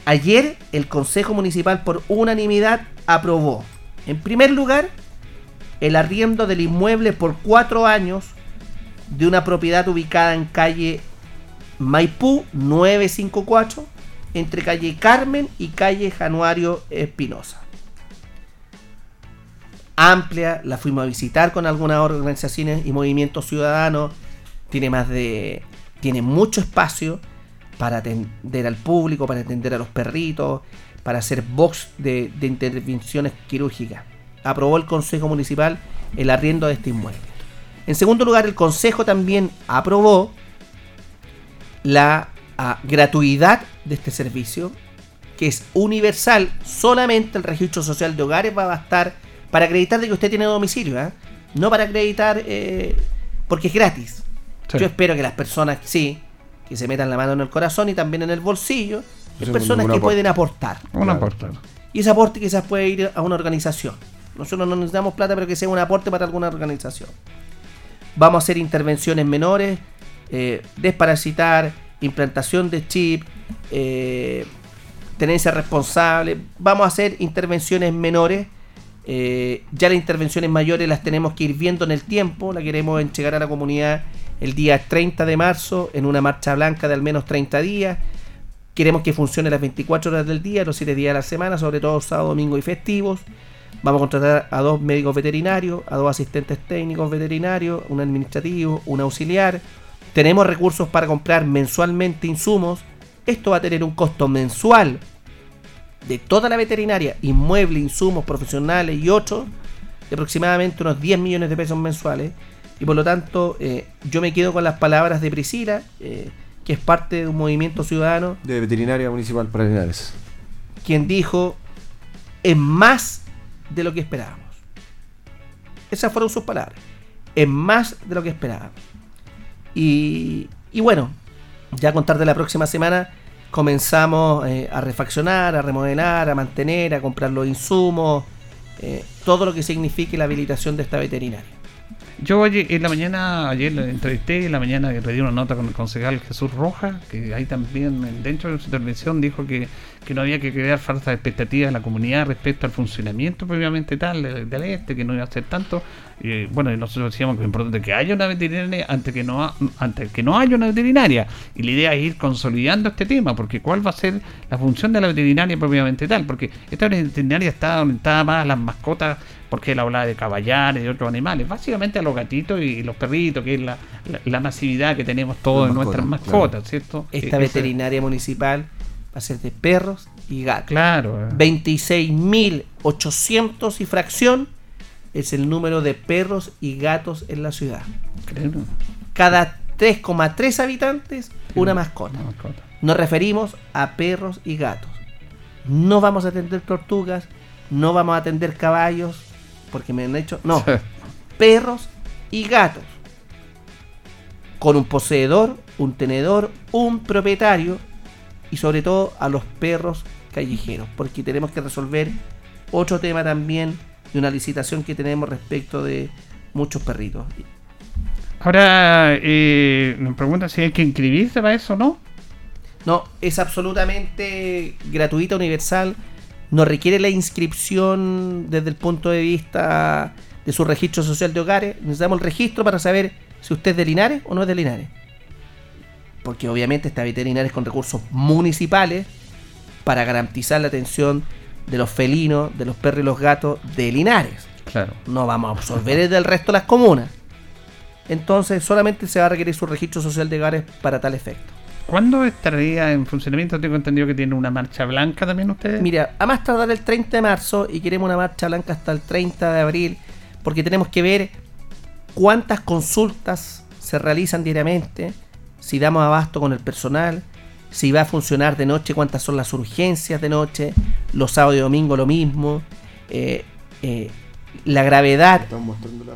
ayer el Consejo Municipal por unanimidad aprobó En primer lugar, el arriendo del inmueble por cuatro años de una propiedad ubicada en calle Maipú 954, entre calle Carmen y calle Januario Espinosa. Amplia, la fuimos a visitar con algunas organizaciones y movimientos ciudadanos. Tiene más de. Tiene mucho espacio para atender al público, para atender a los perritos, para hacer box de, de intervenciones quirúrgicas. Aprobó el Consejo Municipal el arriendo de este inmueble. En segundo lugar, el Consejo también aprobó la ah, gratuidad de este servicio, que es universal. Solamente el registro social de hogares va a bastar para acreditar de que usted tiene domicilio, ¿ah? no para acreditar eh, porque es gratis. Sí. Yo espero que las personas, sí, que se metan la mano en el corazón y también en el bolsillo, es personas que aporte. pueden aportar. Un aporte. Y ese aporte quizás puede ir a una organización. Nosotros no necesitamos plata, pero que sea un aporte para alguna organización. Vamos a hacer intervenciones menores, eh, desparasitar, implantación de chip, eh, tenencia responsable. Vamos a hacer intervenciones menores. eh, ya las intervenciones mayores las tenemos que ir viendo en el tiempo. La queremos entregar a la comunidad el día 30 de marzo en una marcha blanca de al menos 30 días. Queremos que funcione las 24 horas del día, los 7 días de la semana, sobre todo sábado, domingo y festivos. Vamos a contratar a dos médicos veterinarios, a dos asistentes técnicos veterinarios, un administrativo, un auxiliar. Tenemos recursos para comprar mensualmente insumos. Esto va a tener un costo mensual de toda la veterinaria, inmueble, insumos profesionales y otros, de aproximadamente unos 10 millones de pesos mensuales. Y por lo tanto, eh, yo me quedo con las palabras de Priscila, eh, que es parte de un movimiento ciudadano, De Veterinaria Municipal para Linares. quien dijo, es más de lo que esperábamos. Esas fueron sus palabras. Es más de lo que esperábamos. Y, bueno, ya a contar de la próxima semana comenzamos eh, a refaccionar, a remodelar, a mantener, a comprar los insumos, eh, todo lo que signifique la habilitación de esta veterinaria. Yo oye, en la mañana, ayer le entrevisté, en la mañana pedí una nota con el concejal Jesús Rojas, que ahí también dentro de su intervención dijo que, que no había que crear falsas expectativas en la comunidad respecto al funcionamiento previamente tal del, este, que no iba a ser tanto. Y, bueno, nosotros decíamos que es importante que haya una veterinaria antes que no antes que no haya una veterinaria. Y la idea es ir consolidando este tema, porque cuál va a ser la función de la veterinaria propiamente tal, porque esta veterinaria está orientada más a las mascotas porque él hablaba de caballares y otros animales, básicamente a los gatitos y los perritos, que es la, la- la masividad que tenemos todos en nuestras mascotas, claro. ¿cierto? Esta Eh, ese- veterinaria municipal va a ser de perros y gatos. Claro. eh. 26.800 y fracción es el número de perros y gatos en la ciudad. Claro. Cada 3,3 habitantes, una mascota. Nos referimos a perros y gatos. No vamos a atender tortugas, no vamos a atender caballos, porque me han hecho... No, perros y gatos. Con un poseedor, un tenedor, un propietario y sobre todo a los perros callejeros, porque tenemos que resolver otro tema también de una licitación que tenemos respecto de muchos perritos. Ahora, eh, nos pregunta si hay que inscribirse para eso, ¿no? No, es absolutamente gratuita, universal. No requiere la inscripción desde el punto de vista de su registro social de hogares. Necesitamos el registro para saber si usted es de Linares o no es de Linares. Porque obviamente está veterinaria con recursos municipales para garantizar la atención de los felinos, de los perros y los gatos de Linares. Claro. No vamos a absorber el del resto de las comunas. Entonces solamente se va a requerir su registro social de hogares para tal efecto. ¿Cuándo estaría en funcionamiento? Tengo entendido que tiene una marcha blanca también ustedes. Mira, a más tardar el 30 de marzo y queremos una marcha blanca hasta el 30 de abril, porque tenemos que ver cuántas consultas se realizan diariamente, si damos abasto con el personal, si va a funcionar de noche, cuántas son las urgencias de noche, los sábados y domingos lo mismo, eh, eh, la gravedad Estamos mostrando la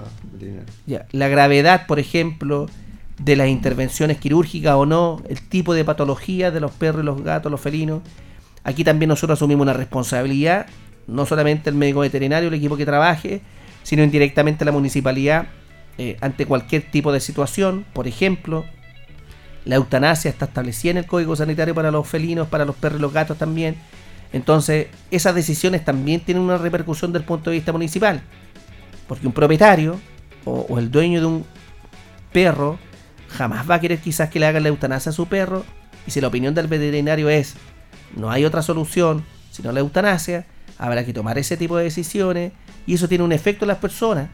la gravedad, por ejemplo, de las intervenciones quirúrgicas o no, el tipo de patología de los perros y los gatos, los felinos. Aquí también nosotros asumimos una responsabilidad, no solamente el médico veterinario, el equipo que trabaje, sino indirectamente la municipalidad eh, ante cualquier tipo de situación. Por ejemplo, la eutanasia está establecida en el Código Sanitario para los felinos, para los perros y los gatos también. Entonces, esas decisiones también tienen una repercusión del punto de vista municipal. Porque un propietario o el dueño de un perro jamás va a querer quizás que le hagan la eutanasia a su perro. Y si la opinión del veterinario es no hay otra solución sino la eutanasia, habrá que tomar ese tipo de decisiones. Y eso tiene un efecto en las personas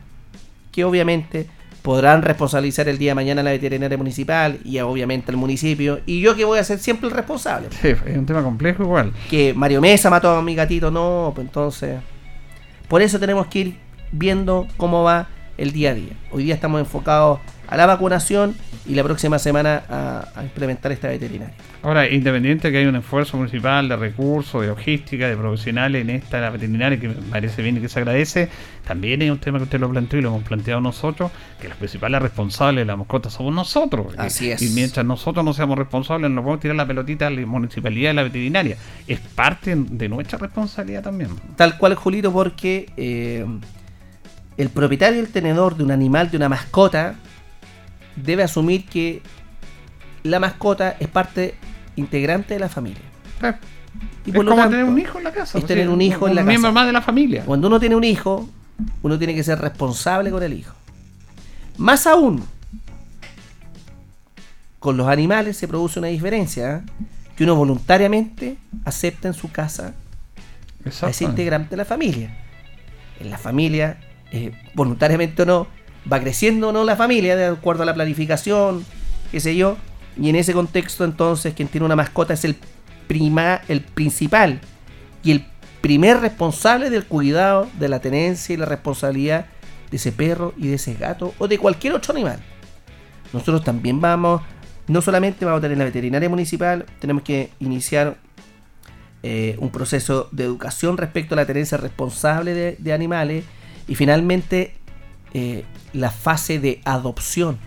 que obviamente podrán responsabilizar el día de mañana a la veterinaria municipal y obviamente al municipio. Y yo que voy a ser siempre el responsable. Sí, es un tema complejo igual. Que Mario Mesa mató a mi gatito, no, pues entonces. Por eso tenemos que ir viendo cómo va el día a día. Hoy día estamos enfocados a la vacunación y la próxima semana a, a implementar esta veterinaria. Ahora, independiente que hay un esfuerzo municipal de recursos, de logística, de profesionales en esta la veterinaria, que me parece bien y que se agradece, también hay un tema que usted lo planteó y lo hemos planteado nosotros, que los principales responsables de la mascota somos nosotros. Así Y- es. Y mientras nosotros no seamos responsables, no podemos tirar la pelotita a la municipalidad y la veterinaria. Es parte de nuestra responsabilidad también. Tal cual, Julito, porque eh, el propietario del tenedor de un animal, de una mascota, debe asumir que la mascota es parte integrante de la familia. Es como tener un hijo en la casa, Es pues, tener un hijo en la un casa. miembro más de la familia. Cuando uno tiene un hijo, uno tiene que ser responsable con el hijo. Más aún, con los animales se produce una diferencia ¿eh? que uno voluntariamente acepta en su casa a ese integrante de la familia. En la familia, eh, voluntariamente o no, va creciendo o no la familia de acuerdo a la planificación, qué sé yo. Y en ese contexto, entonces, quien tiene una mascota es el, prima, el principal y el primer responsable del cuidado, de la tenencia y la responsabilidad de ese perro y de ese gato o de cualquier otro animal. Nosotros también vamos, no solamente vamos a tener la veterinaria municipal, tenemos que iniciar eh, un proceso de educación respecto a la tenencia responsable de, de animales y finalmente eh, la fase de adopción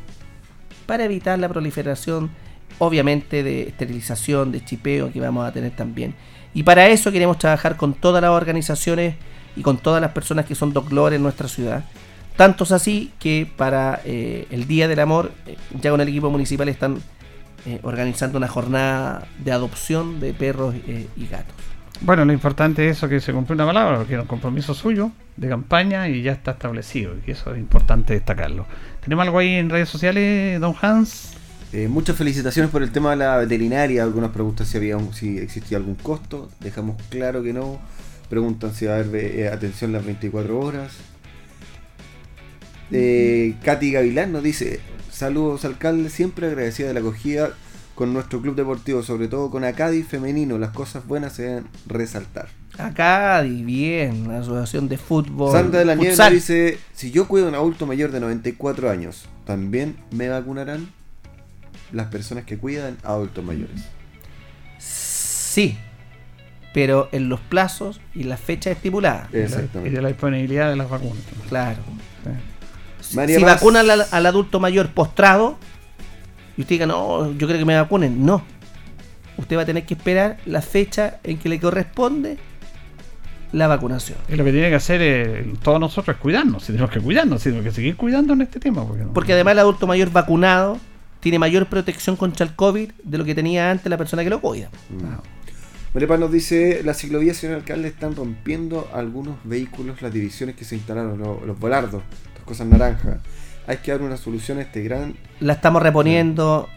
para evitar la proliferación obviamente de esterilización, de chipeo que vamos a tener también. Y para eso queremos trabajar con todas las organizaciones y con todas las personas que son doctores en nuestra ciudad. Tantos así que para eh, el Día del Amor, eh, ya con el equipo municipal están organizando una jornada de adopción de perros y gatos. Bueno, lo importante es eso que se cumplió una palabra, porque era un compromiso suyo de campaña y ya está establecido. Y eso es importante destacarlo. ¿Tenemos algo ahí en redes sociales, don Hans? Eh, muchas felicitaciones por el tema de la veterinaria. Algunas preguntan si había un- si existía algún costo. Dejamos claro que no. Preguntan si va a haber eh, atención las 24 horas. Eh, Katy Gavilán nos dice: Saludos, alcalde. Siempre agradecida de la acogida con nuestro club deportivo, sobre todo con Acadi femenino. Las cosas buenas se deben resaltar. Y bien, la asociación de fútbol. Sandra de la Nieve dice: Si yo cuido a un adulto mayor de 94 años, ¿también me vacunarán las personas que cuidan a adultos mayores? Sí, pero en los plazos y las fechas estipuladas. Exactamente. Y de la disponibilidad de las vacunas. Claro. María si Paz- vacunan al, al adulto mayor postrado y usted diga, no, yo creo que me vacunen, no. Usted va a tener que esperar la fecha en que le corresponde la vacunación. Y lo que tiene que hacer eh, todos nosotros es cuidarnos. Si tenemos que cuidarnos, si tenemos que seguir cuidando en este tema. Porque no- Porque además el adulto mayor vacunado tiene mayor protección contra el COVID de lo que tenía antes la persona que lo cuida. María Paz nos dice, las ciclovías, señor alcalde, están rompiendo algunos vehículos las divisiones que se instalaron, lo- los volardos, estas cosas naranjas. Hay que dar una solución a este gran... La estamos reponiendo.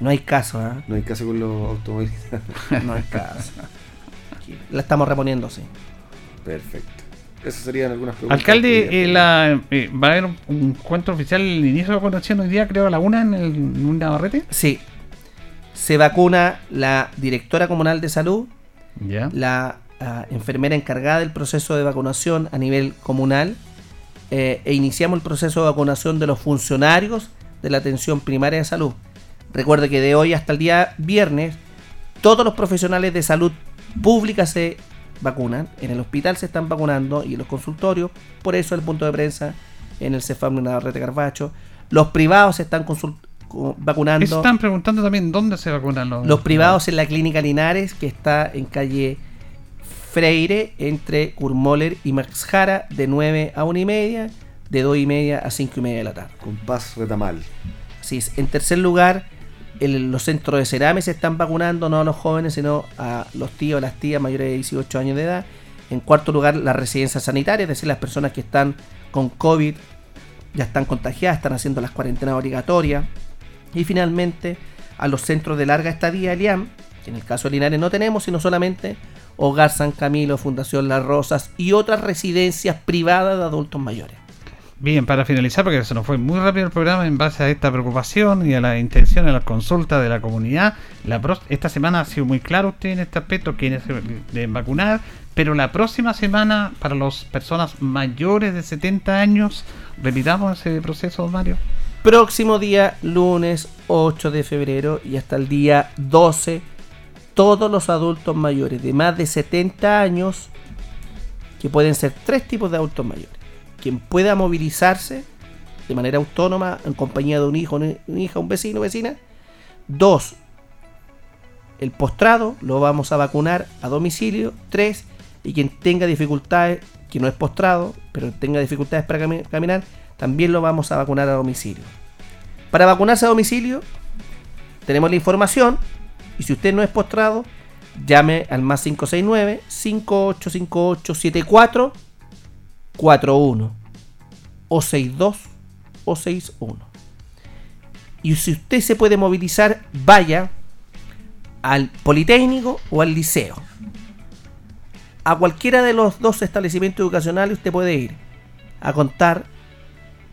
No hay caso, ¿ah? No hay caso con los automovilistas. No hay caso. La estamos reponiendo, sí. Perfecto. Esas serían algunas preguntas. Alcalde, eh, la, eh, va a haber un, encuentro oficial el inicio de vacunación hoy día, creo, a la una en, el, en un Navarrete. Sí. Se vacuna la directora comunal de salud, Ya. la enfermera encargada del proceso de vacunación a nivel comunal eh, e iniciamos el proceso de vacunación de los funcionarios de la atención primaria de salud. Recuerde que de hoy hasta el día viernes todos los profesionales de salud pública se vacunan, en el hospital se están vacunando y en los consultorios, por eso el punto de prensa en el Cefam de Navarrete Carvacho. Los privados se están vacunando. Están preguntando también dónde se vacunan los, Los privados en la clínica Linares, que está en calle Freire, entre Kurmoller y Max Jara, de 9 a 1 y media, de 2 y media a 5 y media de la tarde. Con paz retamal. Así es. En tercer lugar, el- los centros de Cerame se están vacunando, no a los jóvenes, sino a los tíos, las tías mayores de 18 años de edad. En cuarto lugar, las residencias sanitarias, es decir, las personas que están con COVID ya están contagiadas, están haciendo las cuarentenas obligatorias. Y finalmente, a los centros de larga estadía, Eliam, que en el caso de Linares no tenemos, sino solamente Hogar San Camilo, Fundación Las Rosas y otras residencias privadas de adultos mayores. Bien, para finalizar, porque se nos fue muy rápido el programa en base a esta preocupación y a la intención, a la consulta de la comunidad. La esta semana ha sido muy claro usted en este aspecto, quienes se deben vacunar, pero la próxima semana, para las personas mayores de 70 años, repitamos ese proceso, don Mario. Próximo día, lunes 8 de febrero y hasta el día 12, todos los adultos mayores de más de 70 años, que pueden ser tres tipos de adultos mayores, quien pueda movilizarse de manera autónoma en compañía de un hijo, una hija, un vecino, vecina. Dos, el postrado lo vamos a vacunar a domicilio. Tres, y quien tenga dificultades, que no es postrado, pero tenga dificultades para cami- caminar, también lo vamos a vacunar a domicilio. Para vacunarse a domicilio, tenemos la información. Y si usted no es postrado, llame al más 569 5858 74 41 o 62 o 61. Y si usted se puede movilizar, vaya al Politécnico o al Liceo. A cualquiera de los dos establecimientos educacionales usted puede ir a contar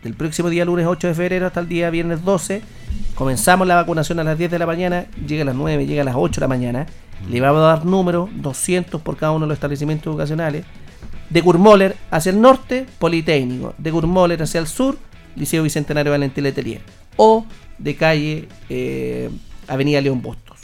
del próximo día lunes 8 de febrero hasta el día viernes 12. Comenzamos la vacunación a las 10 de la mañana, llega a las 9, llega a las 8 de la mañana. Le vamos a dar número, 200 por cada uno de los establecimientos educacionales. De Gurmoller hacia el norte, Politécnico. De Gurmoller hacia el sur, Liceo Bicentenario Valentín Letelier. O de calle eh, Avenida León Bustos,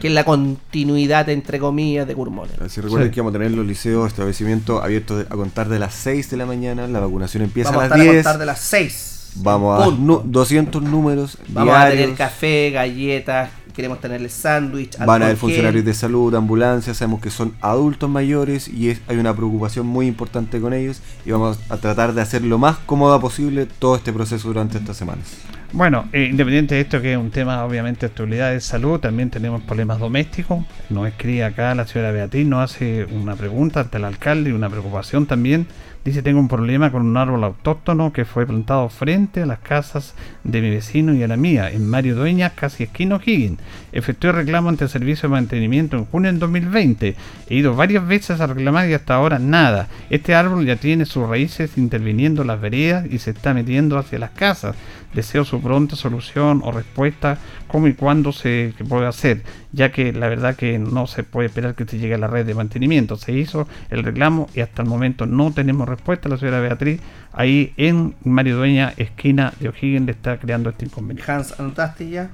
que es la continuidad, entre comillas, de Gurmoller. Así recuerden Sí. que vamos a tener los liceos, establecimientos abiertos a contar de las 6 de la mañana. La vacunación empieza Vamos a a estar las a 10. contar de las 6. Vamos a nu- 200 números Vamos a tener café, galletas, queremos tenerle sándwich. Van a haber funcionarios de salud, ambulancias, sabemos que son adultos mayores y es- hay una preocupación muy importante con ellos y vamos a tratar de hacer lo más cómoda posible todo este proceso durante estas semanas. Bueno, eh, independiente de esto que es un tema obviamente de actualidad de salud, también tenemos problemas domésticos. Nos escribe acá la señora Beatriz, nos hace una pregunta ante el alcalde y una preocupación también. Dice, tengo un problema con un árbol autóctono que fue plantado frente a las casas de mi vecino y a la mía, en Mario Dueñas, casi esquina O'Higgins. Efectué reclamo ante el servicio de mantenimiento en junio del 2020. He ido varias veces a reclamar y hasta ahora nada. Este árbol ya tiene sus raíces interviniendo en las veredas y se está metiendo hacia las casas. Deseo su pronta solución o respuesta, cómo y cuándo se puede hacer, ya que la verdad que no se puede esperar que se llegue a la red de mantenimiento. Se hizo el reclamo y hasta el momento no tenemos respuesta. La señora Beatriz, ahí en Mario Dueña, esquina de O'Higgins, le está creando este inconveniente. Hans, ¿anotaste ya?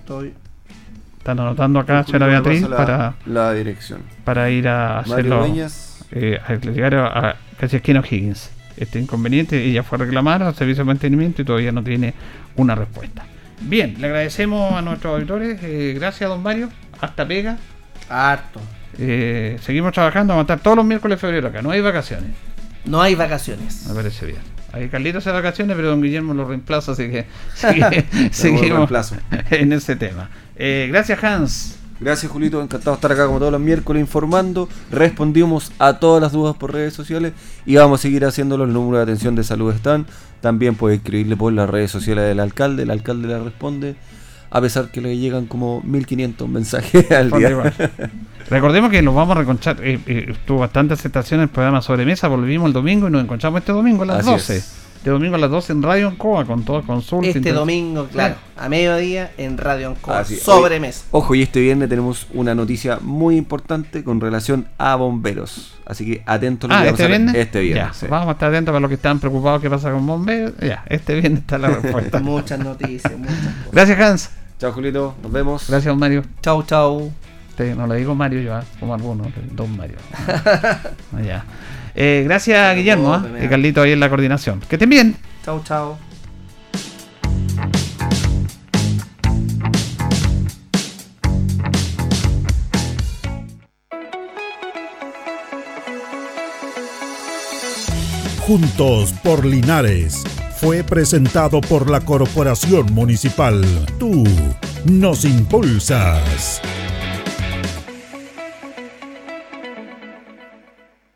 Estoy. Están anotando acá, señora Beatriz, la- para, la dirección. para ir a Mario hacerlo. Dueñas. eh, a llegar a, a casi esquina O'Higgins. Este inconveniente, ella fue a reclamar al servicio de mantenimiento y todavía no tiene una respuesta. Bien, le agradecemos a nuestros auditores. eh, gracias, don Mario. Hasta pega. Harto. Eh, seguimos trabajando, vamos a estar todos los miércoles de febrero acá. No hay vacaciones. No hay vacaciones. Me parece bien. Ahí Carlitos hace vacaciones, pero don Guillermo lo reemplaza, así que sigue- Hacemos seguimos en ese tema. Eh, gracias, Hans. Gracias Julito, encantado de estar acá como todos los miércoles informando. Respondimos a todas las dudas por redes sociales y vamos a seguir haciéndolo. El número de atención de salud están. También puede escribirle por las redes sociales del alcalde. El alcalde le responde. A pesar que le llegan como 1500 mensajes al día. Recordemos que nos vamos a reconchar. eh, eh, tuvo bastante aceptación el programa Sobremesa. Volvimos el domingo y nos encontramos este domingo a las Así 12. es. Este domingo a las 12 en Radio Ancoa con toda consulta. Este domingo, claro, a mediodía en Radio Ancoa. Así es. Sobremesa. Hoy- Ojo, y este viernes tenemos una noticia muy importante con relación a bomberos. Así que atentos Ah, este viernes. Este viernes. Ya, sí. Vamos a estar atentos para los que están preocupados qué pasa con bomberos. Ya, este viernes está la respuesta. Muchas noticias, muchas cosas. Gracias, Hans. Chao, Julito. Nos vemos. Gracias, don Mario. Chau, chau. Te- no le digo Mario yo, ah, como algunos, don Mario. Ah, ya. Eh, gracias, Guillermo. ah, y Carlito ahí en la coordinación. Que estén bien. Chau, chau. Juntos por Linares. fue presentado por la Corporación Municipal. Tú nos impulsas.